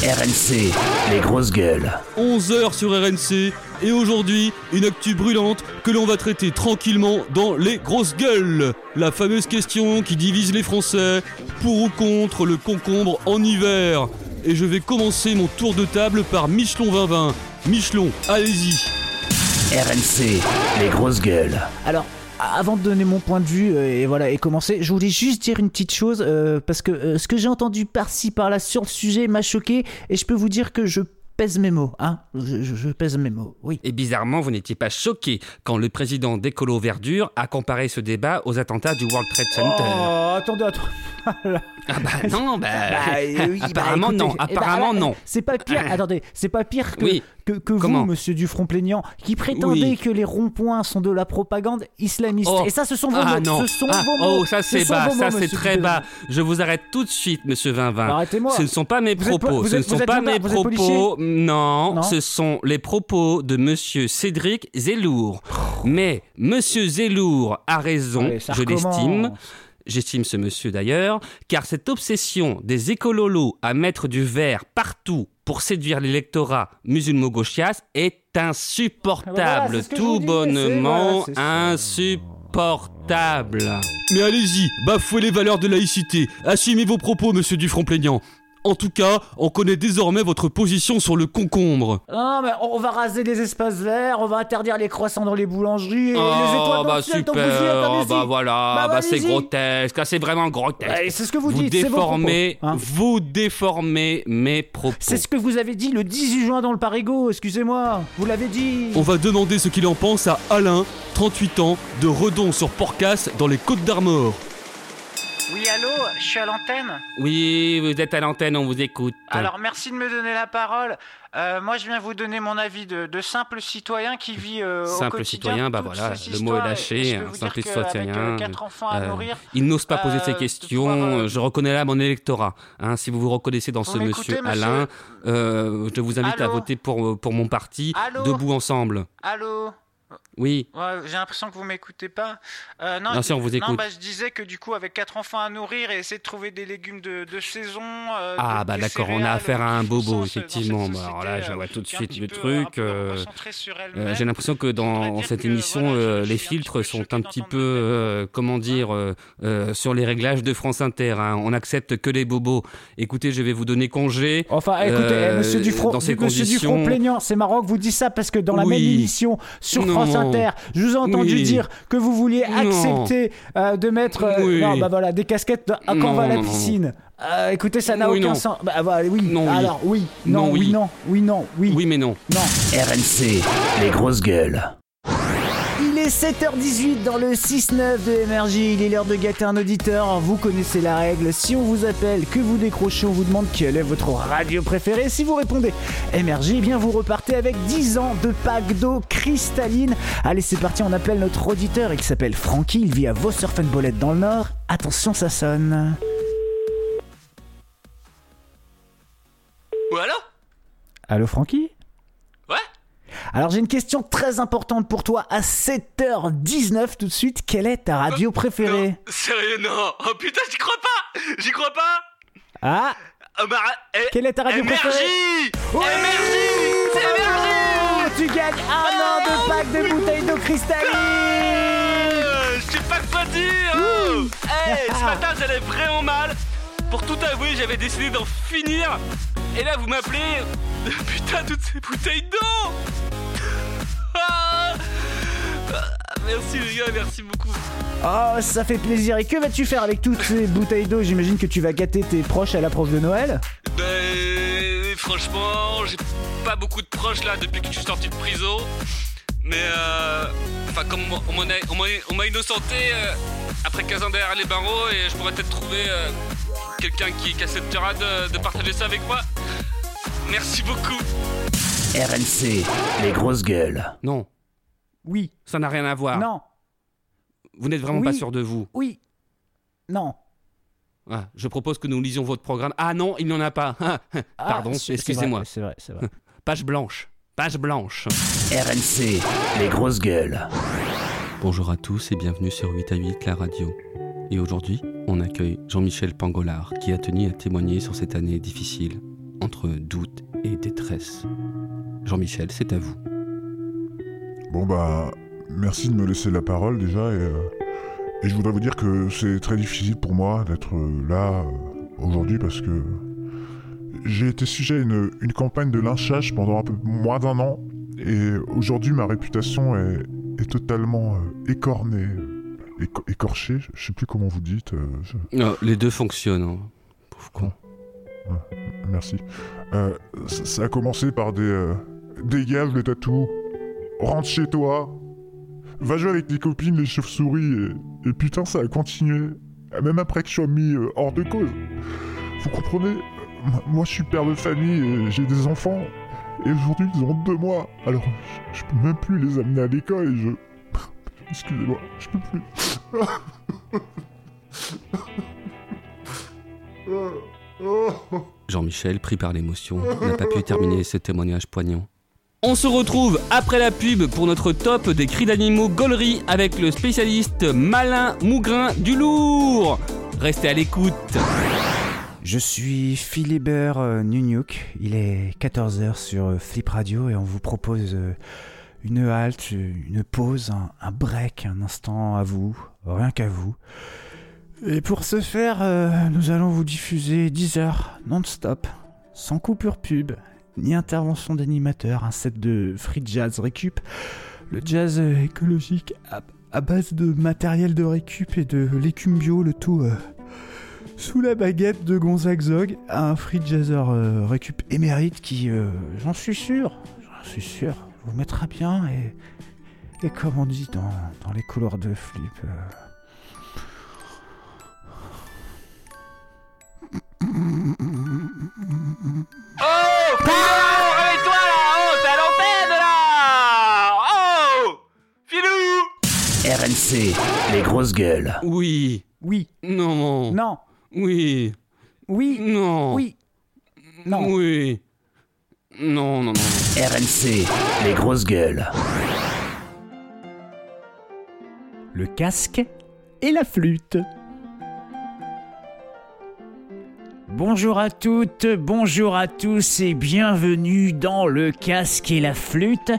RNC, les grosses gueules. 11h sur RNC, et aujourd'hui, une actu brûlante que l'on va traiter tranquillement dans les grosses gueules. La fameuse question qui divise les Français, pour ou contre le concombre en hiver. Et je vais commencer mon tour de table par Michelon 2020. Michelon, allez-y. RNC, les grosses gueules. Alors, avant de donner mon point de vue euh, et voilà et commencer, je voulais juste dire une petite chose euh, parce que euh, ce que j'ai entendu par-ci par-là sur le sujet m'a choqué et je peux vous dire que je pèse mes mots, hein. Je, je- je pèse mes mots, oui. Et bizarrement, vous n'étiez pas choqué quand le président d'Écolo Verdure a comparé ce débat aux attentats du World Trade Center. Oh, attendez, attendez. Ah bah non, bah, Bah, euh, oui, bah, apparemment écoutez, non, eh bah, apparemment alors, non. C'est pas pire. attendez, c'est pas pire que Oui. que, que vous, Monsieur Dufront plaignant, qui prétendait Oui. que les ronds-points sont de la propagande islamiste. Oh. Et ça, ce sont vos Ah mots. non. Ce sont Ah, vos mots. Oh, ça Ce c'est bas, ça c'est très bas. Je vous arrête tout de suite, monsieur Vinvin. Arrêtez-moi. Ce ne sont pas mes propos. Ce ne sont pas mes propos. Non, Non. ce sont les propos de monsieur Cédric Zellour. Mais monsieur Zellour a raison, Allez, je l'estime. J'estime ce monsieur d'ailleurs, car cette obsession des écololos à mettre du vert partout pour séduire l'électorat musulmo-gauchias est insupportable, Ah bah voilà, tout dis, bonnement voilà, insupportable. Mais allez-y, bafouez les valeurs de laïcité, assumez vos propos, monsieur Dufront-Plaignant. En tout cas, on connaît désormais votre position sur le concombre. Non, mais on va raser les espaces verts, on va interdire les croissants dans les boulangeries et les Oh, étoiles dans bah le ciel, donc vous y super, bah voilà, Bah, bah, c'est grotesque, ah, c'est vraiment grotesque. Ouais, c'est ce que vous vous dites, vos déformez, propos, hein. vous déformez mes propos. C'est ce que vous avez dit le 18 juin dans le Parigo, excusez-moi. Vous l'avez dit. On va demander ce qu'il en pense à Alain, 38 ans, de Redon sur Porcasse dans les Côtes d'Armor. Oui, allô, je suis à l'antenne. Oui, vous êtes à l'antenne, on vous écoute. Alors, merci de me donner la parole. Euh, moi, je viens vous donner mon avis de, de simple citoyen qui vit euh, au Simple quotidien citoyen, bah voilà, le mot est lâché, un vous simple citoyen. euh, quatre enfants à nourrir, il n'ose pas poser ses questions, pouvoir, je reconnais là mon électorat. Hein, si vous vous reconnaissez dans Vous ce monsieur Alain, je vous invite à voter pour, pour mon parti, Allô Debout Ensemble. Allô Oui, Ouais, j'ai l'impression que vous m'écoutez pas. Euh, non, Bien sûr, on vous Non, écoute. bah, je disais que du coup, avec quatre enfants à nourrir et essayer de trouver des légumes de, de saison. euh, Ah de- bah d'accord, on a affaire à un bobo, effectivement. Bah, alors là, je euh, vois tout de suite le truc. euh, euh. J'ai l'impression que dans dire cette que, émission, voilà, je- euh, je les filtres sont un petit peu, euh, comment dire, euh, euh, sur les réglages de France Inter. hein. On accepte que les bobos. Écoutez, je vais vous donner congé. Enfin, écoutez, Euh, eh, monsieur Dufront, dans ces monsieur conditions- Dufront plaignant, c'est marrant que vous dites ça parce que dans la même émission sur Non. France Inter, je vous ai entendu Oui. dire que vous vouliez Non. accepter euh, de mettre euh, Oui. non, bah voilà, des casquettes à quand on va à la Non, non, non. piscine? Euh, écoutez, ça n'a Oui, aucun non. sens. Bah, bah, oui. Non, oui. Alors oui, non, Non, oui, oui. non, oui, non, oui, Oui, mais non. non. RNC, les grosses gueules. Il est 7h18 dans le 6-9 de MRJ. Il est l'heure de gâter un auditeur. Vous connaissez la règle. Si on vous appelle, que vous décrochez, on vous demande quelle est votre radio préférée. Si vous répondez MRJ, eh bien vous repartez avec 10 ans de pack d'eau cristalline. Allez, c'est parti. On appelle notre auditeur. Il s'appelle Francky. Il vit à Vaux-sur-Bolette dans le Nord. Attention, ça sonne. Alors Allô, Francky Alors j'ai une question très importante pour toi à 7h19 tout de suite. Quelle est ta radio préférée? Sérieux, non. Oh putain, j'y crois pas. J'y crois pas. Ah Oh, bah, eh, Quelle est ta radio MRJ préférée? MRJ C'est MRJ tu gagnes un an de pack de bouteilles d'eau cristalline Euh, Je sais pas quoi dire oh. Hey, Ce matin j'allais vraiment mal. Pour tout avouer, j'avais décidé d'en finir. Et là, vous m'appelez. Putain, toutes ces bouteilles d'eau Ah. Merci les gars, merci beaucoup. Oh, ça fait plaisir. Et que vas-tu faire avec toutes ces bouteilles d'eau? J'imagine que tu vas gâter tes proches à l'approche de Noël Ben, franchement, j'ai pas beaucoup de proches là depuis que je suis sorti de prison. Mais euh, enfin, comme on m'en a, on m'a- on m'a innocenté euh, après 15 ans derrière les barreaux, et je pourrais peut-être trouver euh, quelqu'un qui, qui acceptera de, de partager ça avec moi. Merci beaucoup. RNC, les grosses gueules. Non, Oui. ça n'a rien à voir. Non. Vous n'êtes vraiment Oui. pas sûr de vous. Oui. Non. Ah, je propose que nous lisions votre programme. Ah non, il n'y en a pas. Pardon, Ah, c'est- excusez-moi. C'est vrai, c'est vrai. Page blanche. Page blanche. RNC, les grosses gueules. Bonjour à tous et bienvenue sur 8 à 8 la radio. Et aujourd'hui, on accueille Jean-Michel Pangolard qui a tenu à témoigner sur cette année difficile, entre doute et détresse. Jean-Michel, c'est à vous. Bon bah, merci de me laisser la parole déjà et, euh, je voudrais vous dire que c'est très difficile pour moi d'être euh, là euh, aujourd'hui parce que j'ai été sujet à une, campagne de lynchage pendant un peu moins d'un an et aujourd'hui ma réputation est, totalement écornée, éco- écorchée, je sais plus comment vous dites. euh, Non, les deux fonctionnent. hein. Pauvre con. Merci. Euh, ça, a commencé par des. euh, dégage le tatou. Rentre chez toi. Va jouer avec tes copines, les chauves-souris. Et, et putain, ça a continué. Même après que je sois mis hors de cause. Vous comprenez Moi, je suis père de famille et j'ai des enfants. Et aujourd'hui, ils ont deux mois. Alors, je, je peux même plus les amener à l'école et je. Excusez-moi, je peux plus. Jean-Michel, pris par l'émotion, n'a pas pu terminer ce témoignage poignant. On se retrouve après la pub pour notre top des cris d'animaux gaulerie avec le spécialiste Malin Mougrin du Lourd. Restez à l'écoute. Je suis Philibert euh, Nuniouk. Il est 14h sur euh, Flip Radio et on vous propose euh, une halte, une pause, un, break, un instant à vous, rien qu'à vous. Et pour ce faire, euh, nous allons vous diffuser 10 heures non-stop, sans coupure pub, ni intervention d'animateur, un set de free jazz récup, le jazz écologique à, à base de matériel de récup et de l'écume bio, le tout euh, sous la baguette de Gonzague Zog, un free jazzer euh, récup émérite qui, euh, j'en suis sûr, j'en suis sûr, vous mettra bien et, et comme on dit dans, dans les couleurs de flip. euh, Oh Philou Réveille-toi là Oh T'es à l'antenne là Oh Philou RNC, les grosses gueules. Oui. Oui. Non. Non. Oui. Oui. Non. Oui. Non. Oui. Non, non, non. RNC, les grosses gueules. Le casque et la flûte. Bonjour à toutes, bonjour à tous et bienvenue dans le casque et la flûte.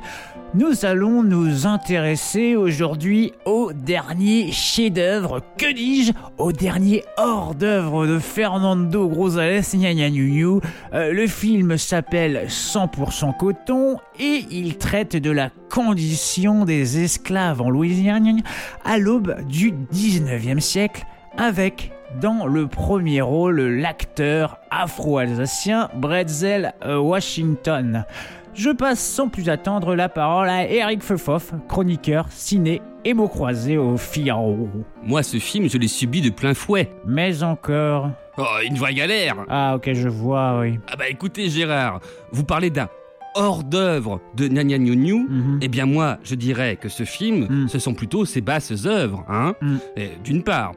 Nous allons nous intéresser aujourd'hui au dernier chef-d'œuvre, que dis-je, au dernier hors-d'œuvre de Fernando Grosales. Euh, le film s'appelle 100% coton et il traite de la condition des esclaves en Louisiane à l'aube du 19e siècle avec dans le premier rôle l'acteur afro-alsacien Bretzel euh, Washington. Je passe sans plus attendre la parole à Eric Feufoff, chroniqueur, ciné et mots croisés au Figaro. Moi, ce film, je l'ai subi de plein fouet. Mais encore. Oh, une vraie galère Ah, ok, je vois, oui. Ah bah écoutez, Gérard, vous parlez d'un hors d'œuvre de Gna Gnu Gnu, Mhm. eh bien moi, je dirais que ce film, ce sont plutôt ses basses œuvres, hein, Et d'une part.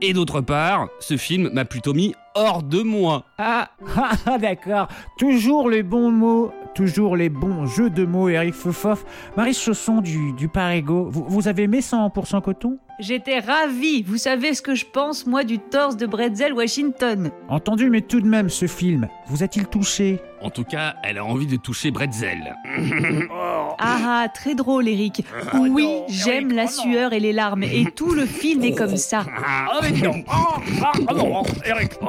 Et d'autre part, ce film m'a plutôt mis hors de moi. Ah, ah, ah, d'accord. Toujours les bons mots, toujours les bons jeux de mots, Eric Feufoff. Marie Chausson du, du Parigo, vous, vous avez aimé 100% coton? J'étais ravie. Vous savez ce que je pense, moi, du torse de Bretzel Washington. Entendu, mais tout de même, ce film, vous a-t-il touché? En tout cas, elle a envie de toucher Bretzel. Ah ah, très drôle, Eric. Oui, j'aime la sueur et les larmes. Et tout le film est comme ça. Ah mais non Ah ah, ah non Eric. Oh,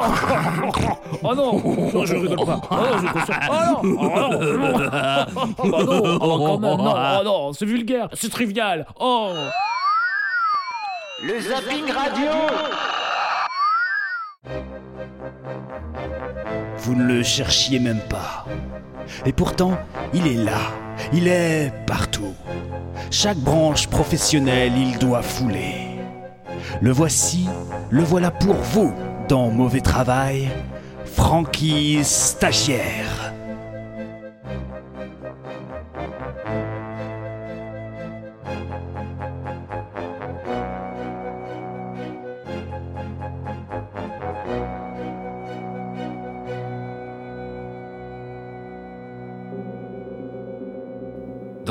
oh non. Non, je rigole pas. Oh non, je console Oh non. Oh non. Ah bah non. Oh quand même. Non. Oh non C'est vulgaire. C'est trivial. Oh Le zapping radio Vous ne le cherchiez même pas. Et pourtant, il est là. Il est partout. Chaque branche professionnelle, il doit fouler. Le voici, le voilà pour vous dans Mauvais Travail, Frankie Stagiaire.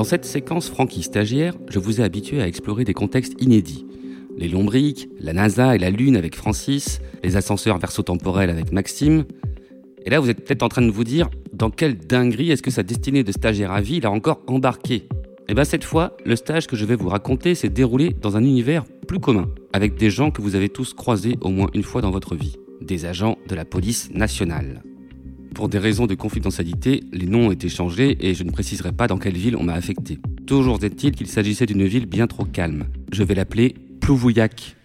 Dans cette séquence Frankie stagiaire, je vous ai habitué à explorer des contextes inédits. Les lombriques, la NASA et la Lune avec Francis, les ascenseurs verso-temporels avec Maxime. Et là, vous êtes peut-être en train de vous dire, dans quelle dinguerie est-ce que sa destinée de stagiaire à vie l'a encore embarqué? Et bien cette fois, le stage que je vais vous raconter s'est déroulé dans un univers plus commun, avec des gens que vous avez tous croisés au moins une fois dans votre vie, des agents de la police nationale. Pour des raisons de confidentialité, les noms ont été changés et je ne préciserai pas dans quelle ville on m'a affecté. Toujours est-il qu'il s'agissait d'une ville bien trop calme. Je vais l'appeler Plouvouillac.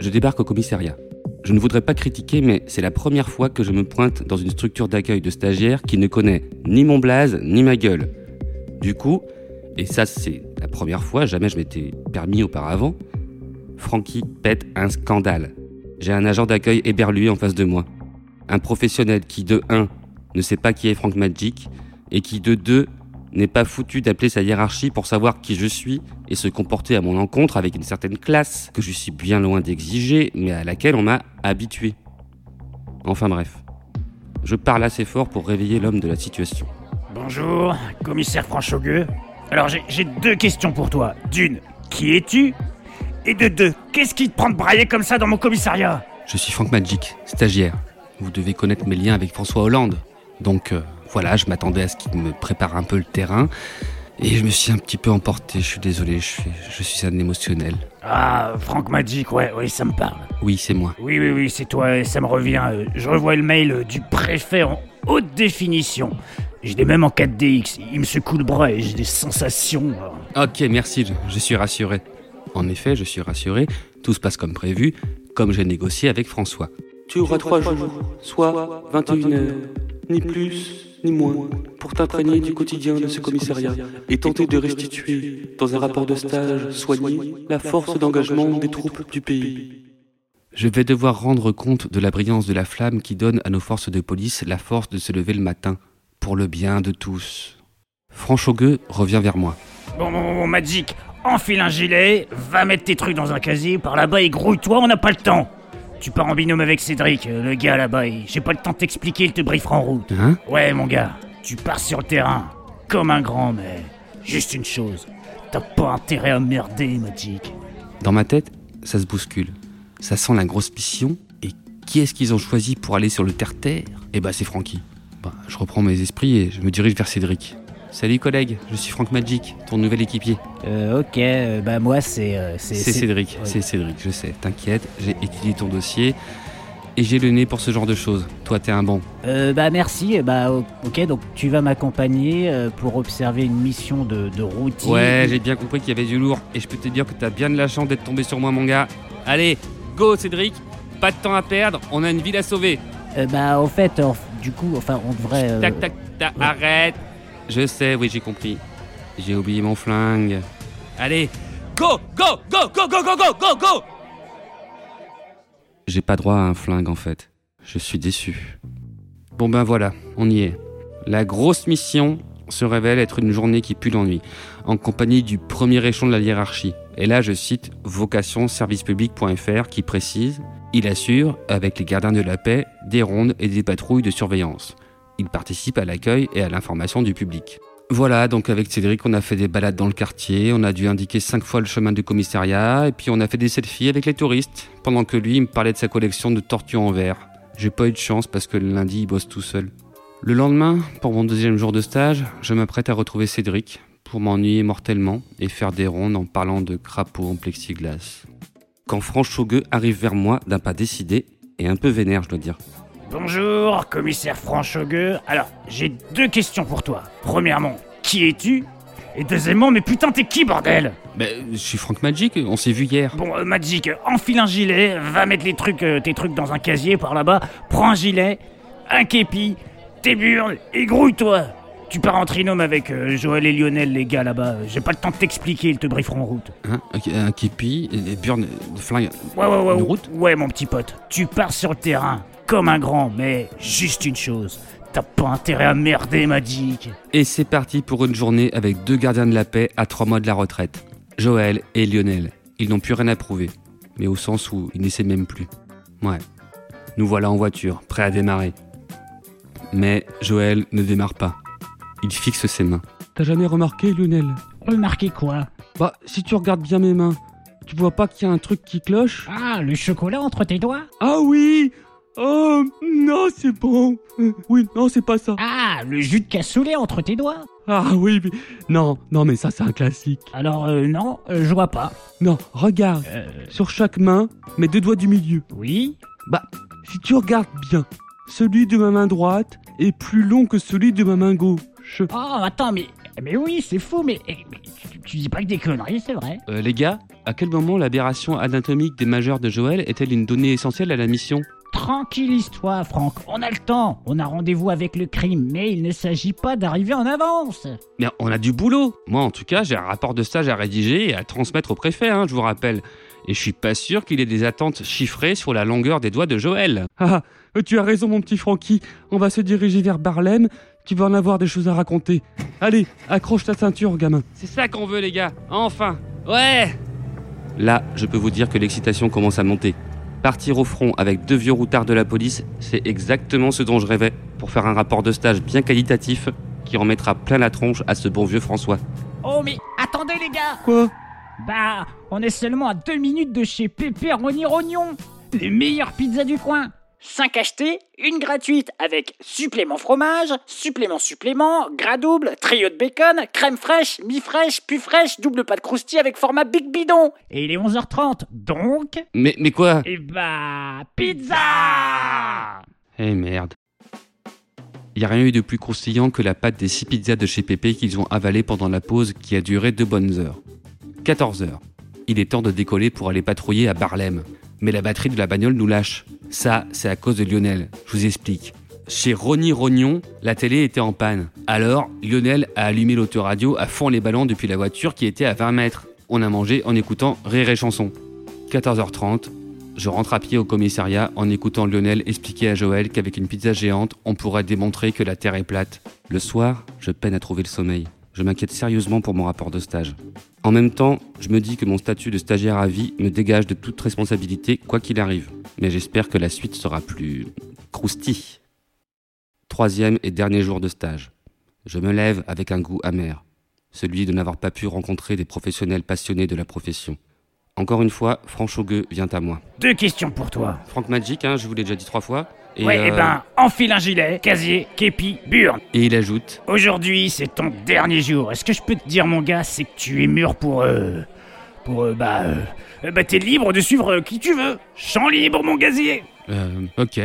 Je débarque au commissariat. Je ne voudrais pas critiquer, mais c'est la première fois que je me pointe dans une structure d'accueil de stagiaires qui ne connaît ni mon blaze ni ma gueule. Du coup, et ça c'est la première fois, jamais je m'étais permis auparavant, Francky pète un scandale. J'ai un agent d'accueil éberlué en face de moi. Un professionnel qui, de 1, ne sait pas qui est Frank Magic, et qui, de 2, n'est pas foutu d'appeler sa hiérarchie pour savoir qui je suis et se comporter à mon encontre avec une certaine classe que je suis bien loin d'exiger, mais à laquelle on m'a habitué. Enfin bref. Je parle assez fort pour réveiller l'homme de la situation. Bonjour, commissaire Franchogueux. Alors j'ai- j'ai deux questions pour toi. D'une, qui es-tu? Et de deux, qu'est-ce qui te prend de brailler comme ça dans mon commissariat? Je suis Frank Magic, stagiaire. Vous devez connaître mes liens avec François Hollande. Donc euh, voilà, je m'attendais à ce qu'il me prépare un peu le terrain. Et je me suis un petit peu emporté, je suis désolé, je suis, je suis un émotionnel. Ah, Frank Magic, ouais, oui, ça me parle. Oui, c'est moi. Oui, oui, oui, c'est toi, et ça me revient. Euh, Je revois le mail euh, du préfet en haute définition. Je l'ai même en 4DX. Il me secoue le bras et j'ai des sensations. Ok, merci, je, je suis rassuré. En effet, je suis rassuré, tout se passe comme prévu, comme j'ai négocié avec François. Tu auras trois jours, soit 21 heures, ni plus ni moins, pour t'imprégner du quotidien de ce commissariat et tenter de restituer, dans un rapport de stage soigné, la force d'engagement des troupes du pays. Je vais devoir rendre compte de la brillance de la flamme qui donne à nos forces de police la force de se lever le matin, pour le bien de tous. Franchogueux revient vers moi. Bon, bon, bon, bon, Magic, enfile un gilet, va mettre tes trucs dans un casier, par là-bas et grouille-toi, on n'a pas le temps. Tu pars en binôme avec Cédric, euh, le gars là-bas, et j'ai pas le temps de t'expliquer, il te briefera en route. Hein Ouais, mon gars, tu pars sur le terrain, comme un grand, mais juste une chose, t'as pas intérêt à merder, Magic. Dans ma tête, ça se bouscule. Ça sent la grosse mission. Et qui est-ce qu'ils ont choisi pour aller sur le terre-terre? Eh bah, c'est Francky. Bah, je reprends mes esprits et je me dirige vers Cédric. Salut collègue, je suis Frank Magic, ton nouvel équipier. Euh, ok, euh, bah moi c'est. euh, C'est Cédric, ouais. c'est Cédric, je sais. T'inquiète, j'ai étudié ton dossier et j'ai le nez pour ce genre de choses. Toi, t'es un bon. Euh, bah merci, euh, bah ok, donc tu vas m'accompagner euh, pour observer une mission de, de routine. Ouais, j'ai bien compris qu'il y avait du lourd et je peux te dire que t'as bien de la chance d'être tombé sur moi, mon gars. Allez, go Cédric, pas de temps à perdre, on a une ville à sauver. Euh, bah au fait, du coup, enfin on devrait. Tac, tac, tac, arrête. Je sais, oui, j'ai compris. J'ai oublié mon flingue. Allez, go, go, go, go, go, go, go, go, go J'ai pas droit à un flingue en fait. Je suis déçu. Bon ben voilà, on y est. La grosse mission se révèle être une journée qui pue l'ennui, en compagnie du premier échelon de la hiérarchie. Et là, je cite vocationservicepublic.fr qui précise Il assure, avec les gardiens de la paix, des rondes et des patrouilles de surveillance. Il participe à l'accueil et à l'information du public. Voilà, donc avec Cédric, on a fait des balades dans le quartier, on a dû indiquer cinq fois le chemin du commissariat, et puis on a fait des selfies avec les touristes, pendant que lui il me parlait de sa collection de tortues en verre. J'ai pas eu de chance parce que le lundi il bosse tout seul. Le lendemain, pour mon deuxième jour de stage, je m'apprête à retrouver Cédric pour m'ennuyer mortellement et faire des rondes en parlant de crapauds en plexiglas. Quand Franchaugueux arrive vers moi d'un pas décidé et un peu vénère, je dois dire. Bonjour, commissaire Franchogueux. Alors, j'ai deux questions pour toi. Premièrement, qui es-tu? Et deuxièmement, mais putain, t'es qui, bordel? Ben, je suis Frank Magic, on s'est vu hier. Bon, euh, Magic, enfile un gilet, va mettre les trucs, euh, tes trucs dans un casier par là-bas, prends un gilet, un képi, tes burnes et grouille-toi. Tu pars en trinôme avec euh, Joël et Lionel, les gars, là-bas. J'ai pas le temps de t'expliquer, ils te brieferont en route. Hein Un képi, des burnes, des flingues. Ouais, ouais, ouais. Une ouais. route? Ouais, mon petit pote. Tu pars sur le terrain, comme un grand, mais juste une chose. T'as pas intérêt à merder, Magic. Et c'est parti pour une journée avec deux gardiens de la paix à trois mois de la retraite. Joël et Lionel. Ils n'ont plus rien à prouver. Mais au sens où ils n'essaient même plus. Ouais. Nous voilà en voiture, prêts à démarrer. Mais Joël ne démarre pas. Il fixe ses mains. T'as jamais remarqué, Lionel? Remarquez quoi? Bah, si tu regardes bien mes mains, tu vois pas qu'il y a un truc qui cloche? Ah, le chocolat entre tes doigts? Ah oui Oh, non, c'est bon. Euh, Oui, non, c'est pas ça. Ah, le jus de cassoulet entre tes doigts Ah oui, mais... Non, non, mais ça, c'est un classique. Alors, euh, non, euh, je vois pas. Non, regarde. Sur chaque main, mes deux doigts du milieu. Oui Bah, si tu regardes bien, celui de ma main droite est plus long que celui de ma main gauche. Oh, attends, mais, mais oui, c'est fou, mais, eh, mais tu, tu dis pas que des conneries, c'est vrai. Euh, les gars, à quel moment l'aberration anatomique des majeurs de Joël est-elle une donnée essentielle à la mission? Tranquillise-toi, Franck, on a le temps, on a rendez-vous avec le crime, mais il ne s'agit pas d'arriver en avance. Mais on a du boulot. Moi, en tout cas, j'ai un rapport de stage à rédiger et à transmettre au préfet, hein, je vous rappelle. Et je suis pas sûr qu'il ait des attentes chiffrées sur la longueur des doigts de Joël. Ah, euh, tu as raison, mon petit Francky. On va se diriger vers Barlem. Tu vas en avoir des choses à raconter. Allez, accroche ta ceinture, gamin. C'est ça qu'on veut, les gars. Enfin. Ouais. Là, je peux vous dire que l'excitation commence à monter. Partir au front avec deux vieux routards de la police, c'est exactement ce dont je rêvais pour faire un rapport de stage bien qualitatif qui en mettra plein la tronche à ce bon vieux François. Oh, mais attendez, les gars Quoi? Bah, on est seulement à deux minutes de chez Pepperoni Rognon, les meilleures pizzas du coin. 5 achetés, une gratuite avec supplément fromage, supplément supplément, gras double, trio de bacon, crème fraîche, mi-fraîche, puis fraîche, double pâte croustille avec format Big Bidon. Et il est 11h30, donc... Mais, mais quoi? Eh bah, pizza Eh merde. Il n'y a rien eu de plus croustillant que la pâte des six pizzas de chez Pépé qu'ils ont avalé pendant la pause qui a duré deux bonnes heures. 14 heures. Il est temps de décoller pour aller patrouiller à Barlem. Mais la batterie de la bagnole nous lâche. Ça, c'est à cause de Lionel. Je vous explique. Chez Ronny Rognon, la télé était en panne. Alors, Lionel a allumé l'autoradio à fond les ballons depuis la voiture qui était à 20 mètres. On a mangé en écoutant Rire et Chanson. 14h30, je rentre à pied au commissariat en écoutant Lionel expliquer à Joël qu'avec une pizza géante, on pourrait démontrer que la Terre est plate. Le soir, je peine à trouver le sommeil. Je m'inquiète sérieusement pour mon rapport de stage. En même temps, je me dis que mon statut de stagiaire à vie me dégage de toute responsabilité, quoi qu'il arrive. Mais j'espère que la suite sera plus croustille. Troisième et dernier jour de stage. Je me lève avec un goût amer, celui de n'avoir pas pu rencontrer des professionnels passionnés de la profession. Encore une fois, Franchogueux vient à moi. Deux questions pour toi. Franck Magic, hein, je vous l'ai déjà dit trois fois. Et, ouais, eh euh, ben, enfile un gilet, casier, képi, burne. Et il ajoute Aujourd'hui, c'est ton dernier jour. Est-ce que je peux te dire, mon gars, c'est que tu es mûr pour. Euh, pour. euh, bah. euh, bah, t'es libre de suivre euh, qui tu veux. Champ libre, mon gazier. Euh, ok.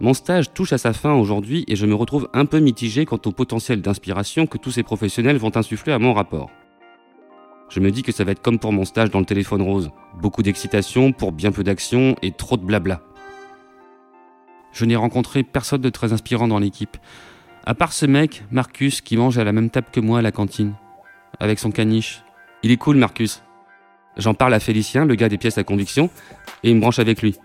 Mon stage touche à sa fin aujourd'hui et je me retrouve un peu mitigé quant au potentiel d'inspiration que tous ces professionnels vont insuffler à mon rapport. Je me dis que ça va être comme pour mon stage dans le téléphone rose. Beaucoup d'excitation pour bien peu d'action et trop de blabla. Je n'ai rencontré personne de très inspirant dans l'équipe. À part ce mec, Marcus, qui mange à la même table que moi à la cantine. Avec son caniche. Il est cool, Marcus. J'en parle à Félicien, le gars des pièces à conviction, et il me branche avec lui.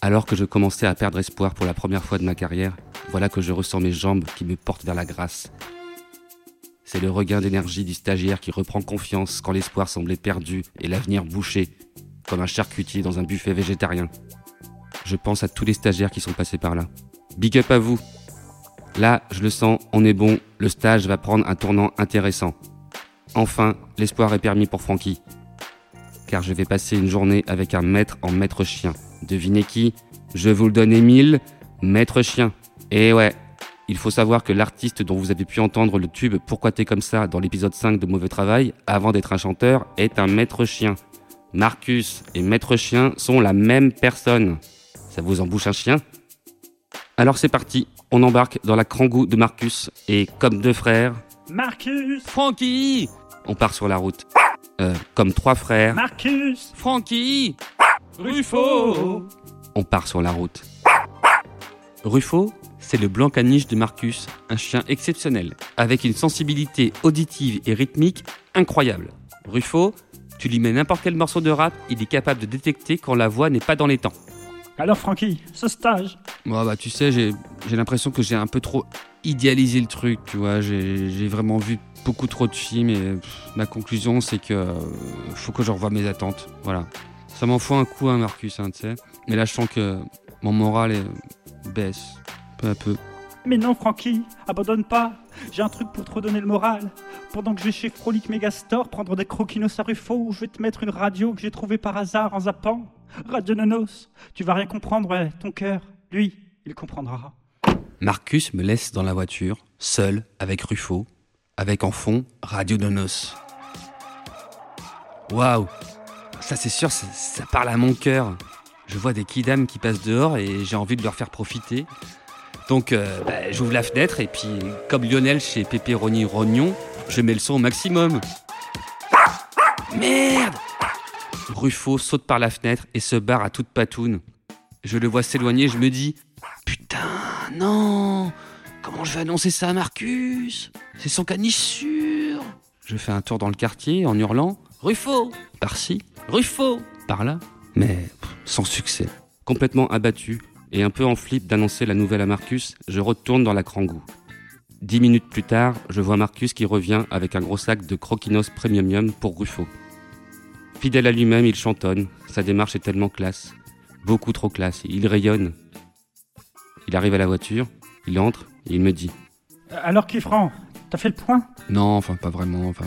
Alors que je commençais à perdre espoir pour la première fois de ma carrière, voilà que je ressens mes jambes qui me portent vers la grâce. C'est le regain d'énergie du stagiaire qui reprend confiance quand l'espoir semblait perdu et l'avenir bouché, comme un charcutier dans un buffet végétarien. Je pense à tous les stagiaires qui sont passés par là. Big up à vous Là, je le sens, on est bon, le stage va prendre un tournant intéressant. Enfin, l'espoir est permis pour Francky. Car je vais passer une journée avec un maître en maître chien. Devinez qui? Je vous le donne Émile, maître chien. Et ouais, il faut savoir que l'artiste dont vous avez pu entendre le tube Pourquoi t'es comme ça dans l'épisode 5 de Mauvais Travail, avant d'être un chanteur, est un maître chien. Marcus et maître chien sont la même personne. Ça vous embouche un chien Alors c'est parti, on embarque dans la crangou de Marcus et comme deux frères, Marcus Francky On part sur la route. Euh, comme trois frères, Marcus Francky Ruffo On part sur la route. Ruffo, c'est le blanc caniche de Marcus, un chien exceptionnel, avec une sensibilité auditive et rythmique incroyable. Ruffo, tu lui mets n'importe quel morceau de rap, il est capable de détecter quand la voix n'est pas dans les temps. Alors Francky, ce stage Moi, bah, tu sais, j'ai j'ai l'impression que j'ai un peu trop idéalisé le truc, tu vois. J'ai vraiment vu beaucoup trop de films et pff, ma conclusion, c'est que euh, faut que je revoie mes attentes. Voilà. Ça m'en faut un coup, hein, Marcus, hein, tu sais. Mais là, je sens que mon moral est- baisse peu à peu. Mais non Francky, abandonne pas J'ai un truc pour te redonner le moral. Pendant que je vais chez Frolic Megastore prendre des croquinos à Ruffo, je vais te mettre une radio que j'ai trouvée par hasard en zappant. Radio Nonos. Tu vas rien comprendre, ton cœur, lui, il comprendra. Marcus me laisse dans la voiture, seul, avec Ruffo, avec en fond Radio Donos. Waouh Ça c'est sûr, ça, parle à mon cœur. Je vois des kidam qui passent dehors et j'ai envie de leur faire profiter. Donc euh, bah, j'ouvre la fenêtre et puis comme Lionel chez Pepperoni Rognon, je mets le son au maximum. Merde Ruffo saute par la fenêtre et se barre à toute patoune. Je le vois s'éloigner, je me dis Putain, non Comment je vais annoncer ça à Marcus? C'est son caniche sûr Je fais un tour dans le quartier en hurlant Ruffo Par-ci, Ruffo Par-là Mais sans succès. Complètement abattu et un peu en flip d'annoncer la nouvelle à Marcus, je retourne dans la Crangou. Dix minutes plus tard, je vois Marcus qui revient avec un gros sac de Croquinos Premium pour Ruffo. Fidèle à lui-même, il chantonne. Sa démarche est tellement classe. Beaucoup trop classe. Il rayonne. Il arrive à la voiture, il entre et il me dit Euh, Alors Kifran, t'as fait le point? Non, enfin, pas vraiment. Enfin.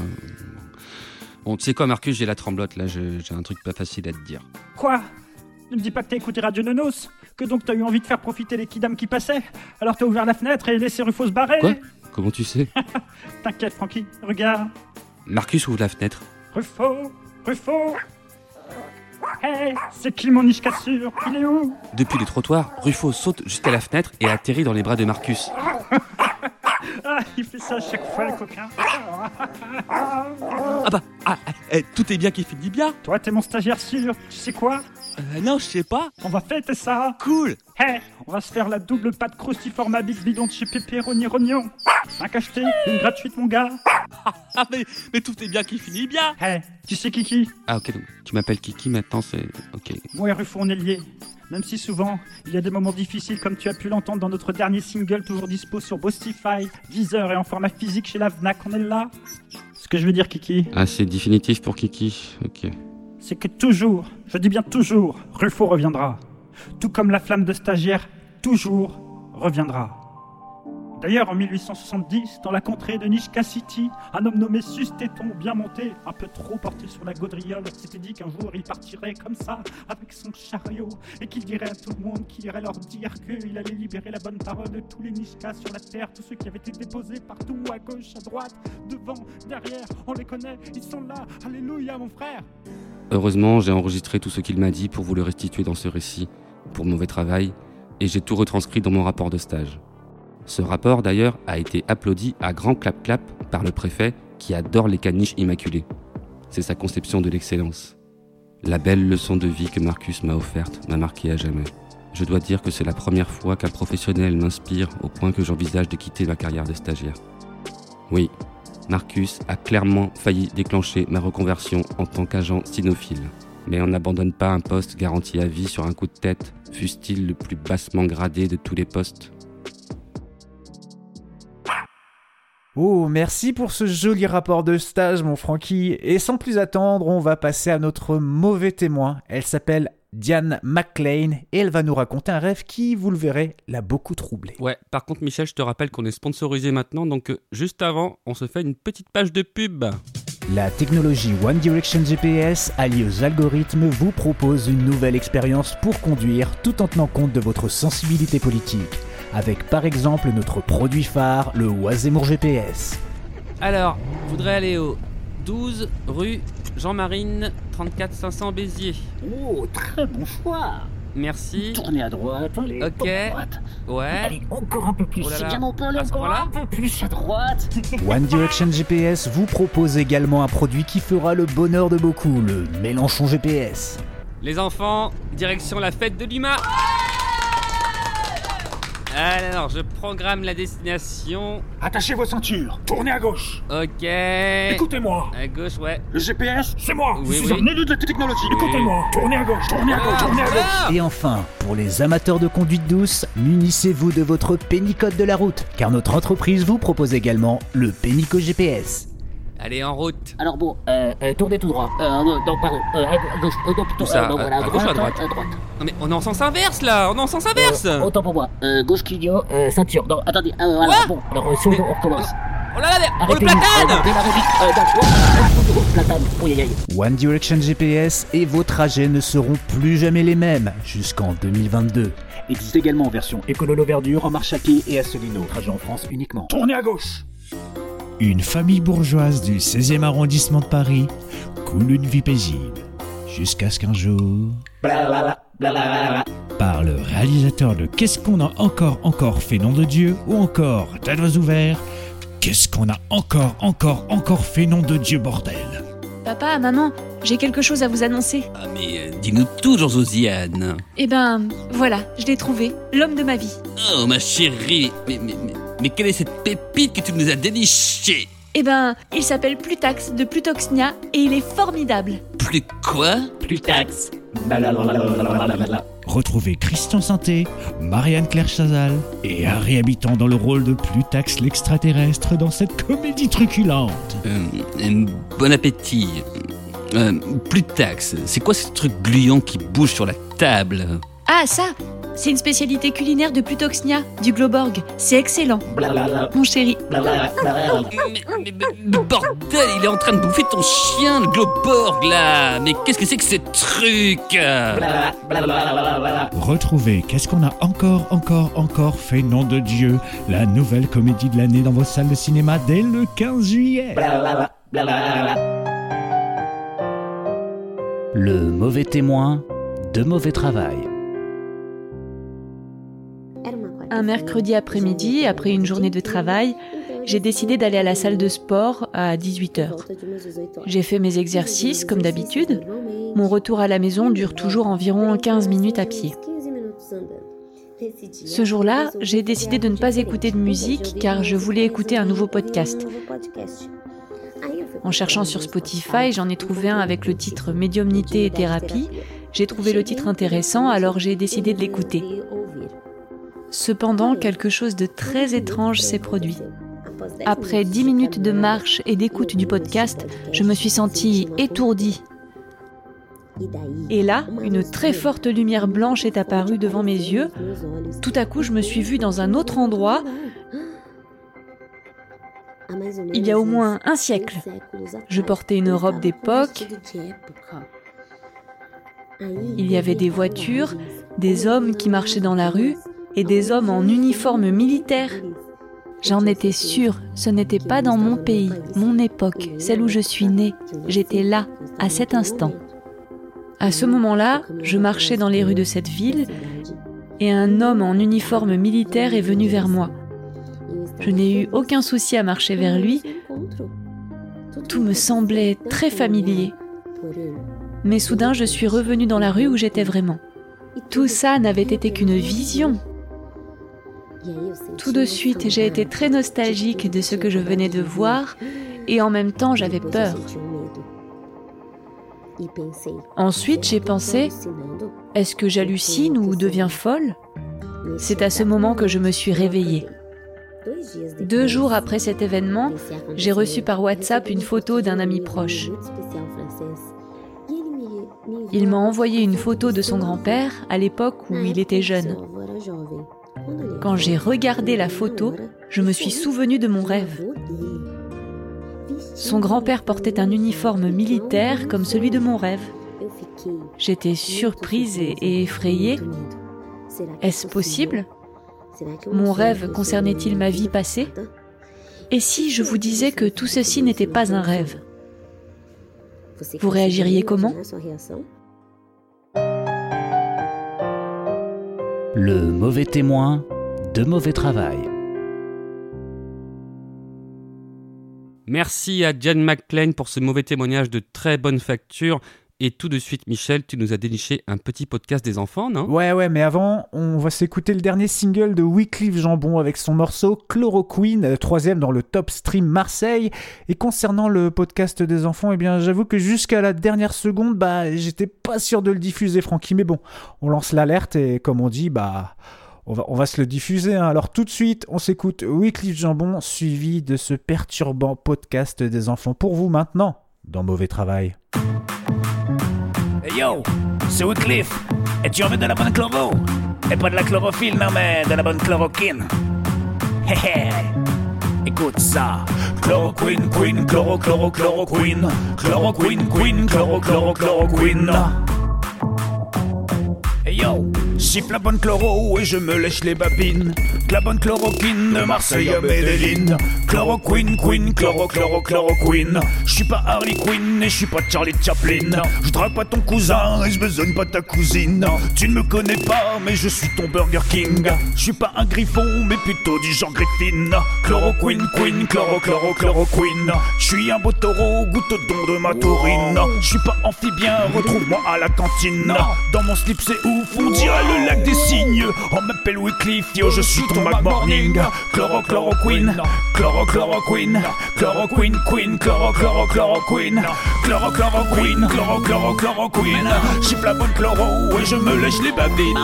Bon, tu sais quoi, Marcus, j'ai la tremblote là, j'ai un truc pas facile à te dire. Quoi? Ne me dis pas que t'as écouté Radio Nonos Que donc t'as eu envie de faire profiter les kidam qui passaient Alors t'as ouvert la fenêtre et laissé Ruffo se barrer Quoi? Comment tu sais? T'inquiète Francky, regarde Marcus ouvre la fenêtre. Ruffo Ruffo Hey, c'est qui mon niche cassure Il est où? Depuis le trottoir, Ruffo saute jusqu'à la fenêtre et atterrit dans les bras de Marcus. Ah, il fait ça à chaque fois, le coquin. Ah bah, ah, eh, tout est bien qui finit bien. Toi, t'es mon stagiaire sûr. Tu sais quoi Euh, non, je sais pas. On va fêter ça. Cool. Hey, on va se faire la double pâte cruciforma Big Bidon de chez Pepperoni Rognon. Un acheté, une gratuite, mon gars. Ah, mais, mais tout est bien qui finit bien. Hey, tu sais Kiki Ah, ok, donc tu m'appelles Kiki maintenant, c'est. Ok. Moi est liés. Même si souvent, il y a des moments difficiles comme tu as pu l'entendre dans notre dernier single, toujours dispo sur Boostify, Deezer et en format physique chez la Fnac, on est là. Ce que je veux dire, Kiki, Ah, c'est définitif pour Kiki. Ok. c'est que toujours, je dis bien toujours, Ruffo reviendra. Tout comme la flamme de stagiaire, toujours reviendra. D'ailleurs, en 1870, dans la contrée de Nishka City, un homme nommé Sustéton, bien monté, un peu trop porté sur la gaudriole, s'était dit qu'un jour il partirait comme ça, avec son chariot, et qu'il dirait à tout le monde qu'il irait leur dire qu'il allait libérer la bonne parole de tous les Nishkas sur la terre, tous ceux qui avaient été déposés partout, à gauche, à droite, devant, derrière, on les connaît, ils sont là, alléluia mon frère Heureusement, j'ai enregistré tout ce qu'il m'a dit pour vous le restituer dans ce récit, pour mauvais travail, et j'ai tout retranscrit dans mon rapport de stage. Ce rapport, d'ailleurs, a été applaudi à grand clap-clap par le préfet qui adore les caniches immaculées. C'est sa conception de l'excellence. La belle leçon de vie que Marcus m'a offerte m'a marqué à jamais. Je dois dire que c'est la première fois qu'un professionnel m'inspire au point que j'envisage de quitter ma carrière de stagiaire. Oui, Marcus a clairement failli déclencher ma reconversion en tant qu'agent cynophile. Mais on n'abandonne pas un poste garanti à vie sur un coup de tête, fût-il le plus bassement gradé de tous les postes. Oh, merci pour ce joli rapport de stage, mon Francky. Et sans plus attendre, on va passer à notre mauvais témoin. Elle s'appelle Diane McLean, et elle va nous raconter un rêve qui, vous le verrez, l'a beaucoup troublé. Ouais, par contre, Michel, je te rappelle qu'on est sponsorisé maintenant, donc euh, juste avant, on se fait une petite page de pub. La technologie One Direction GPS alliée aux algorithmes vous propose une nouvelle expérience pour conduire tout en tenant compte de votre sensibilité politique, avec par exemple notre produit phare, le Oisemur GPS. Alors, je voudrais aller au 12 rue Jean-Marine 34 500 Béziers. Oh, très bon choix. Merci. Tournez à droite, allez, Ok. à droite. Ouais. Allez, encore un peu plus. Oh là C'est là. bien mon Paul, À ce encore point-là un peu plus à droite. One Direction GPS vous propose également un produit qui fera le bonheur de beaucoup, le Mélenchon GPS. Les enfants, direction la fête de Lima. Alors, je programme la destination. Attachez vos ceintures, tournez à gauche. Ok. Écoutez-moi. À gauche, ouais. Le GPS, c'est moi. Oui, je suis oui. un élu de la technologie. Écoutez-moi. Tournez à gauche, tournez à gauche, tournez à gauche. Et enfin, pour les amateurs de conduite douce, munissez-vous de votre pénicode de la route, car notre entreprise vous propose également le Pénico GPS. Allez, en route. Alors bon, euh, euh, tournez tout droit. Euh, non, non, pardon. Euh, à gauche. Euh, non, plutôt. Ça euh, non, À- voilà, à gauche ou à droite À droite. Non mais on est en sens inverse là, on est en sens inverse. Euh, autant pour moi. Euh, gauche clignot, euh, ceinture. Non, attendez. Euh, voilà, Quoi bon. Alors, sur le dos, on recommence. Oh là là, mais- oh le platane. Euh, oh, oh, oh. One Direction GPS et vos trajets ne seront plus jamais les mêmes jusqu'en 2022. Existe également en version écololo-verdure, en marche à pied et à Solino. Trajet en France uniquement. Tournez à gauche. Une famille bourgeoise du 16e arrondissement de Paris coule une vie paisible. Jusqu'à ce qu'un jour, par le réalisateur de Qu'est-ce qu'on a encore, encore fait, nom de Dieu, ou encore Dadois ouvert, Qu'est-ce qu'on a encore, encore, encore fait, nom de Dieu, bordel? Papa, maman, j'ai quelque chose à vous annoncer. Ah mais euh, dis-nous tout, Jean-Josiane. Eh ben, voilà, je l'ai trouvé, l'homme de ma vie. Oh ma chérie, mais, mais, mais, mais quelle est cette pépite que tu nous as dénichée? Eh ben, il s'appelle Plutax de Plutoxnia et il est formidable. Plus quoi? Plutax. Retrouvez Christian Santé, Marianne Claire Chazal et Harry Habitant dans le rôle de Plutax l'extraterrestre dans cette comédie truculente. Euh, euh, Bon appétit. Euh, Plutax, c'est quoi ce truc gluant qui bouge sur la table? Ah, ça C'est une spécialité culinaire de Plutoxnia, du Globorg. C'est excellent. Mon chéri. mais, mais- mais bordel, il est en train de bouffer ton chien, le Globorg, là Mais qu'est-ce que c'est que ce truc? Retrouvez Qu'est-ce qu'on a encore, encore, encore fait, nom de Dieu La nouvelle comédie de l'année dans vos salles de cinéma dès le 15 juillet. Le mauvais témoin de mauvais travail. Un mercredi après-midi, après une journée de travail, j'ai décidé d'aller à la salle de sport à 18h. J'ai fait mes exercices comme d'habitude. Mon retour à la maison dure toujours environ 15 minutes à pied. Ce jour-là, j'ai décidé de ne pas écouter de musique car je voulais écouter un nouveau podcast. En cherchant sur Spotify, j'en ai trouvé un avec le titre Médiumnité et thérapie. J'ai trouvé le titre intéressant, alors j'ai décidé de l'écouter. Cependant, quelque chose de très étrange s'est produit. Après dix minutes de marche et d'écoute du podcast, je me suis sentie étourdie. Et là, une très forte lumière blanche est apparue devant mes yeux. Tout à coup, je me suis vue dans un autre endroit. Il y a au moins un siècle. Je portais une robe d'époque. Il y avait des voitures, des hommes qui marchaient dans la rue et des hommes en uniforme militaire. J'en étais sûre, ce n'était pas dans mon pays, mon époque, celle où je suis née. J'étais là, à cet instant. À ce moment-là, je marchais dans les rues de cette ville et un homme en uniforme militaire est venu vers moi. Je n'ai eu aucun souci à marcher vers lui. Tout me semblait très familier. Mais soudain, je suis revenue dans la rue où j'étais vraiment. Tout ça n'avait été qu'une vision. Tout de suite, j'ai été très nostalgique de ce que je venais de voir et en même temps, j'avais peur. Ensuite, j'ai pensé, est-ce que j'hallucine ou deviens folle? C'est à ce moment que je me suis réveillée. Deux jours après cet événement, j'ai reçu par WhatsApp une photo d'un ami proche. Il m'a envoyé une photo de son grand-père à l'époque où il était jeune. Quand j'ai regardé la photo, je me suis souvenu de mon rêve. Son grand-père portait un uniforme militaire comme celui de mon rêve. J'étais surprise et effrayée. Est-ce possible? Mon rêve concernait-il ma vie passée? Et si je vous disais que tout ceci n'était pas un rêve? Vous réagiriez comment? Le mauvais témoin de mauvais travail. Merci à Jen McClain pour ce mauvais témoignage de très bonne facture. Et tout de suite, Michel, tu nous as déniché un petit podcast des enfants, non? Ouais, ouais, mais avant, on va s'écouter le dernier single de Wycliffe Jambon avec son morceau Chloroquine, troisième dans le top stream Marseille. Et concernant le podcast des enfants, eh bien, j'avoue que jusqu'à la dernière seconde, bah, j'étais pas sûr de le diffuser, Francky. Mais bon, on lance l'alerte et comme on dit, bah. On va, on va se le diffuser. hein. Alors tout de suite, on s'écoute Wycliffe Jambon suivi de ce perturbant podcast des enfants pour vous maintenant dans Mauvais Travail. Hey yo, c'est Wycliffe. Et tu en veux de la bonne chloro Et pas de la chlorophylle, non mais de la bonne chloroquine. Hé hé. Écoute ça. Chloroquine, queen, chloro, chloro, chloroquine. Chloroquine, queen, chloro, chloro, chloroquine. Hey yo, siffle la bonne chloro et je me lèche les babines. La bonne chloroquine de Marseille à Medellin. Chloroquine, queen, chloro, chloro, chloroquine. Je suis pas Harley Quinn et je suis pas Charlie Chaplin. Je drague pas ton cousin et je besogne pas ta cousine. Tu ne me connais pas, mais je suis ton Burger King. Je suis pas un griffon, mais plutôt du genre Griffin. Chloroquine, queen, chloro, chloro, chloroquine. Je suis un beau taureau, goutte don de ma taurine. Je suis pas amphibien, retrouve-moi à la cantine. Dans mon slip, c'est ouf, on dirait le lac des cygnes. On m'appelle Wycliffe, yo, je suis ton Mac Morning. Chloro, chloroquine, chloro, chloroquine, chloroquine, queen, chloro, chloro, chloroquine, chloro, chloroquine, chloro, chloro, chloroquine. Chiffre la bonne chloro et je me lèche les babines.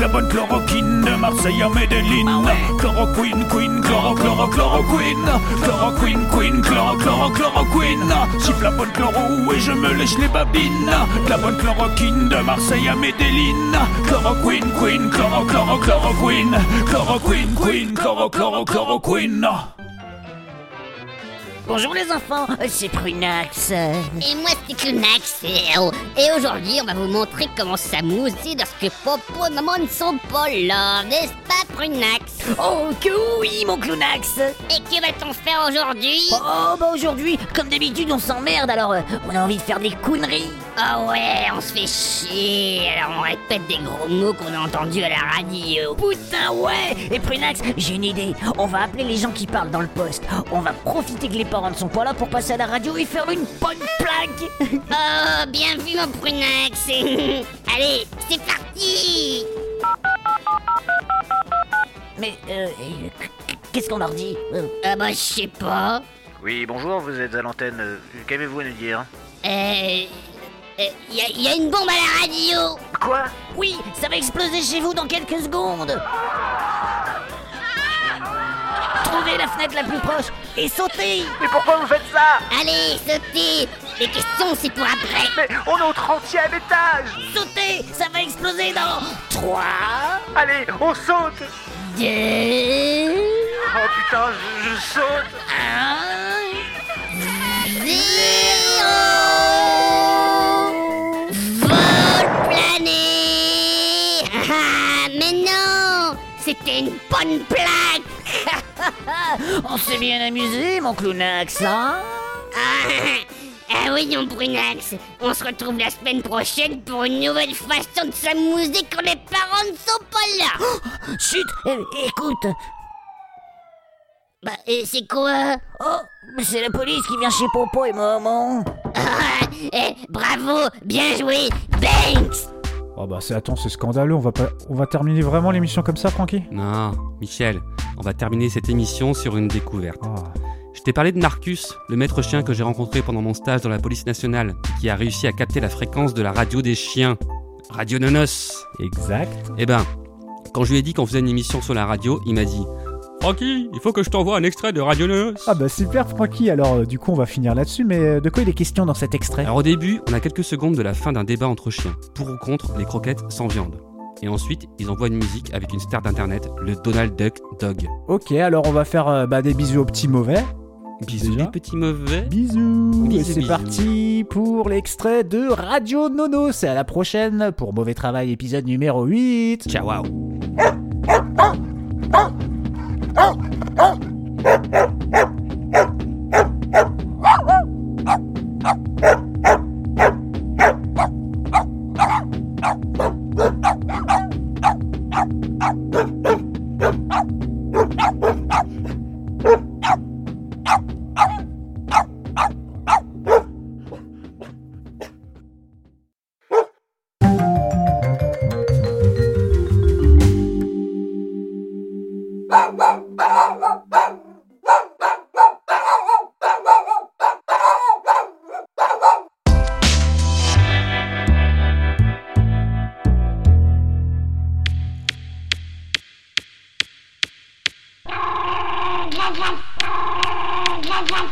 La bonne chloroquine de Marseille à Medellin. Chloroquine, queen, chloro, chloro, chloroquine, chloroquine, queen, chloro, chloro, chloroquine. Chiffre la bonne chloro et je me lèche les babines. La bonne chloroquine de Marseille à Medellin. Chloroquine, queen, chloro, chloro, chloroquine, Queen chloroquine, queen, queen, chloro, chloro, chloroquine. Bonjour les enfants, c'est Prunax. Et moi c'est Clunax. Et, oh, et aujourd'hui on va vous montrer comment s'amuser lorsque Popo et maman ne sont pas là, n'est-ce pas Prunax? Oh que oui mon Clownax. Et que va-t-on faire aujourd'hui? Oh bah aujourd'hui, comme d'habitude on s'emmerde. Alors euh, on a envie de faire des conneries. Ah ouais, on se fait chier, alors on répète des gros mots qu'on a entendus à la radio. Putain ouais. Et Prunax, j'ai une idée, on va appeler les gens qui parlent dans le poste. On va profiter que les parents ne sont pas là pour passer à la radio et faire une bonne plaque Oh, bien vu mon Prunax. Allez, c'est parti. Mais euh, euh, qu'est-ce qu'on leur dit Euh, Ah bah je sais pas. Oui, bonjour, vous êtes à l'antenne. Qu'avez-vous à nous dire? Euh... Il y, a- y a une bombe à la radio. Quoi? Oui, ça va exploser chez vous dans quelques secondes Trouvez la fenêtre la plus proche et sautez. Mais pourquoi vous faites ça? Allez, sautez. Les questions, c'est pour après. Mais on est au 30ème étage. Sautez Ça va exploser dans 3 Allez, on saute. Deux... Oh putain, je, je saute. Zéro. Vol plané Ah, Mais non C'était une bonne plaque On s'est bien amusé, mon clownax, hein? Ah, ah oui, non, Brunax On se retrouve la semaine prochaine pour une nouvelle façon de s'amuser quand les parents ne sont pas là. Chut euh, Écoute. Bah, et c'est quoi? Oh C'est la police qui vient chez Popo et maman. Ah, eh, Bravo Bien joué Banks Oh bah c'est attends, c'est scandaleux, on va pas on va terminer vraiment l'émission comme ça, Francky? Non, Michel, on va terminer cette émission sur une découverte. Oh. Je t'ai parlé de Narcus, le maître chien que j'ai rencontré pendant mon stage dans la police nationale, qui a réussi à capter la fréquence de la radio des chiens. Radio Nonos Exact. Eh ben, quand je lui ai dit qu'on faisait une émission sur la radio, il m'a dit Francky, il faut que je t'envoie un extrait de Radio Nonos. Ah bah super Francky, alors euh, du coup on va finir là-dessus, mais euh, de quoi il est question dans cet extrait? Alors au début, on a quelques secondes de la fin d'un débat entre chiens, pour ou contre les croquettes sans viande. Et ensuite, ils envoient une musique avec une star d'internet, le Donald Duck Dog. Ok, alors on va faire euh, bah, des bisous aux petits mauvais. Bisous Déjà. les petits mauvais. Bisous, Et c'est parti pour l'extrait de Radio Nono. C'est à la prochaine pour Mauvais Travail épisode numéro 8. Ciao, wow. Oh, Oh,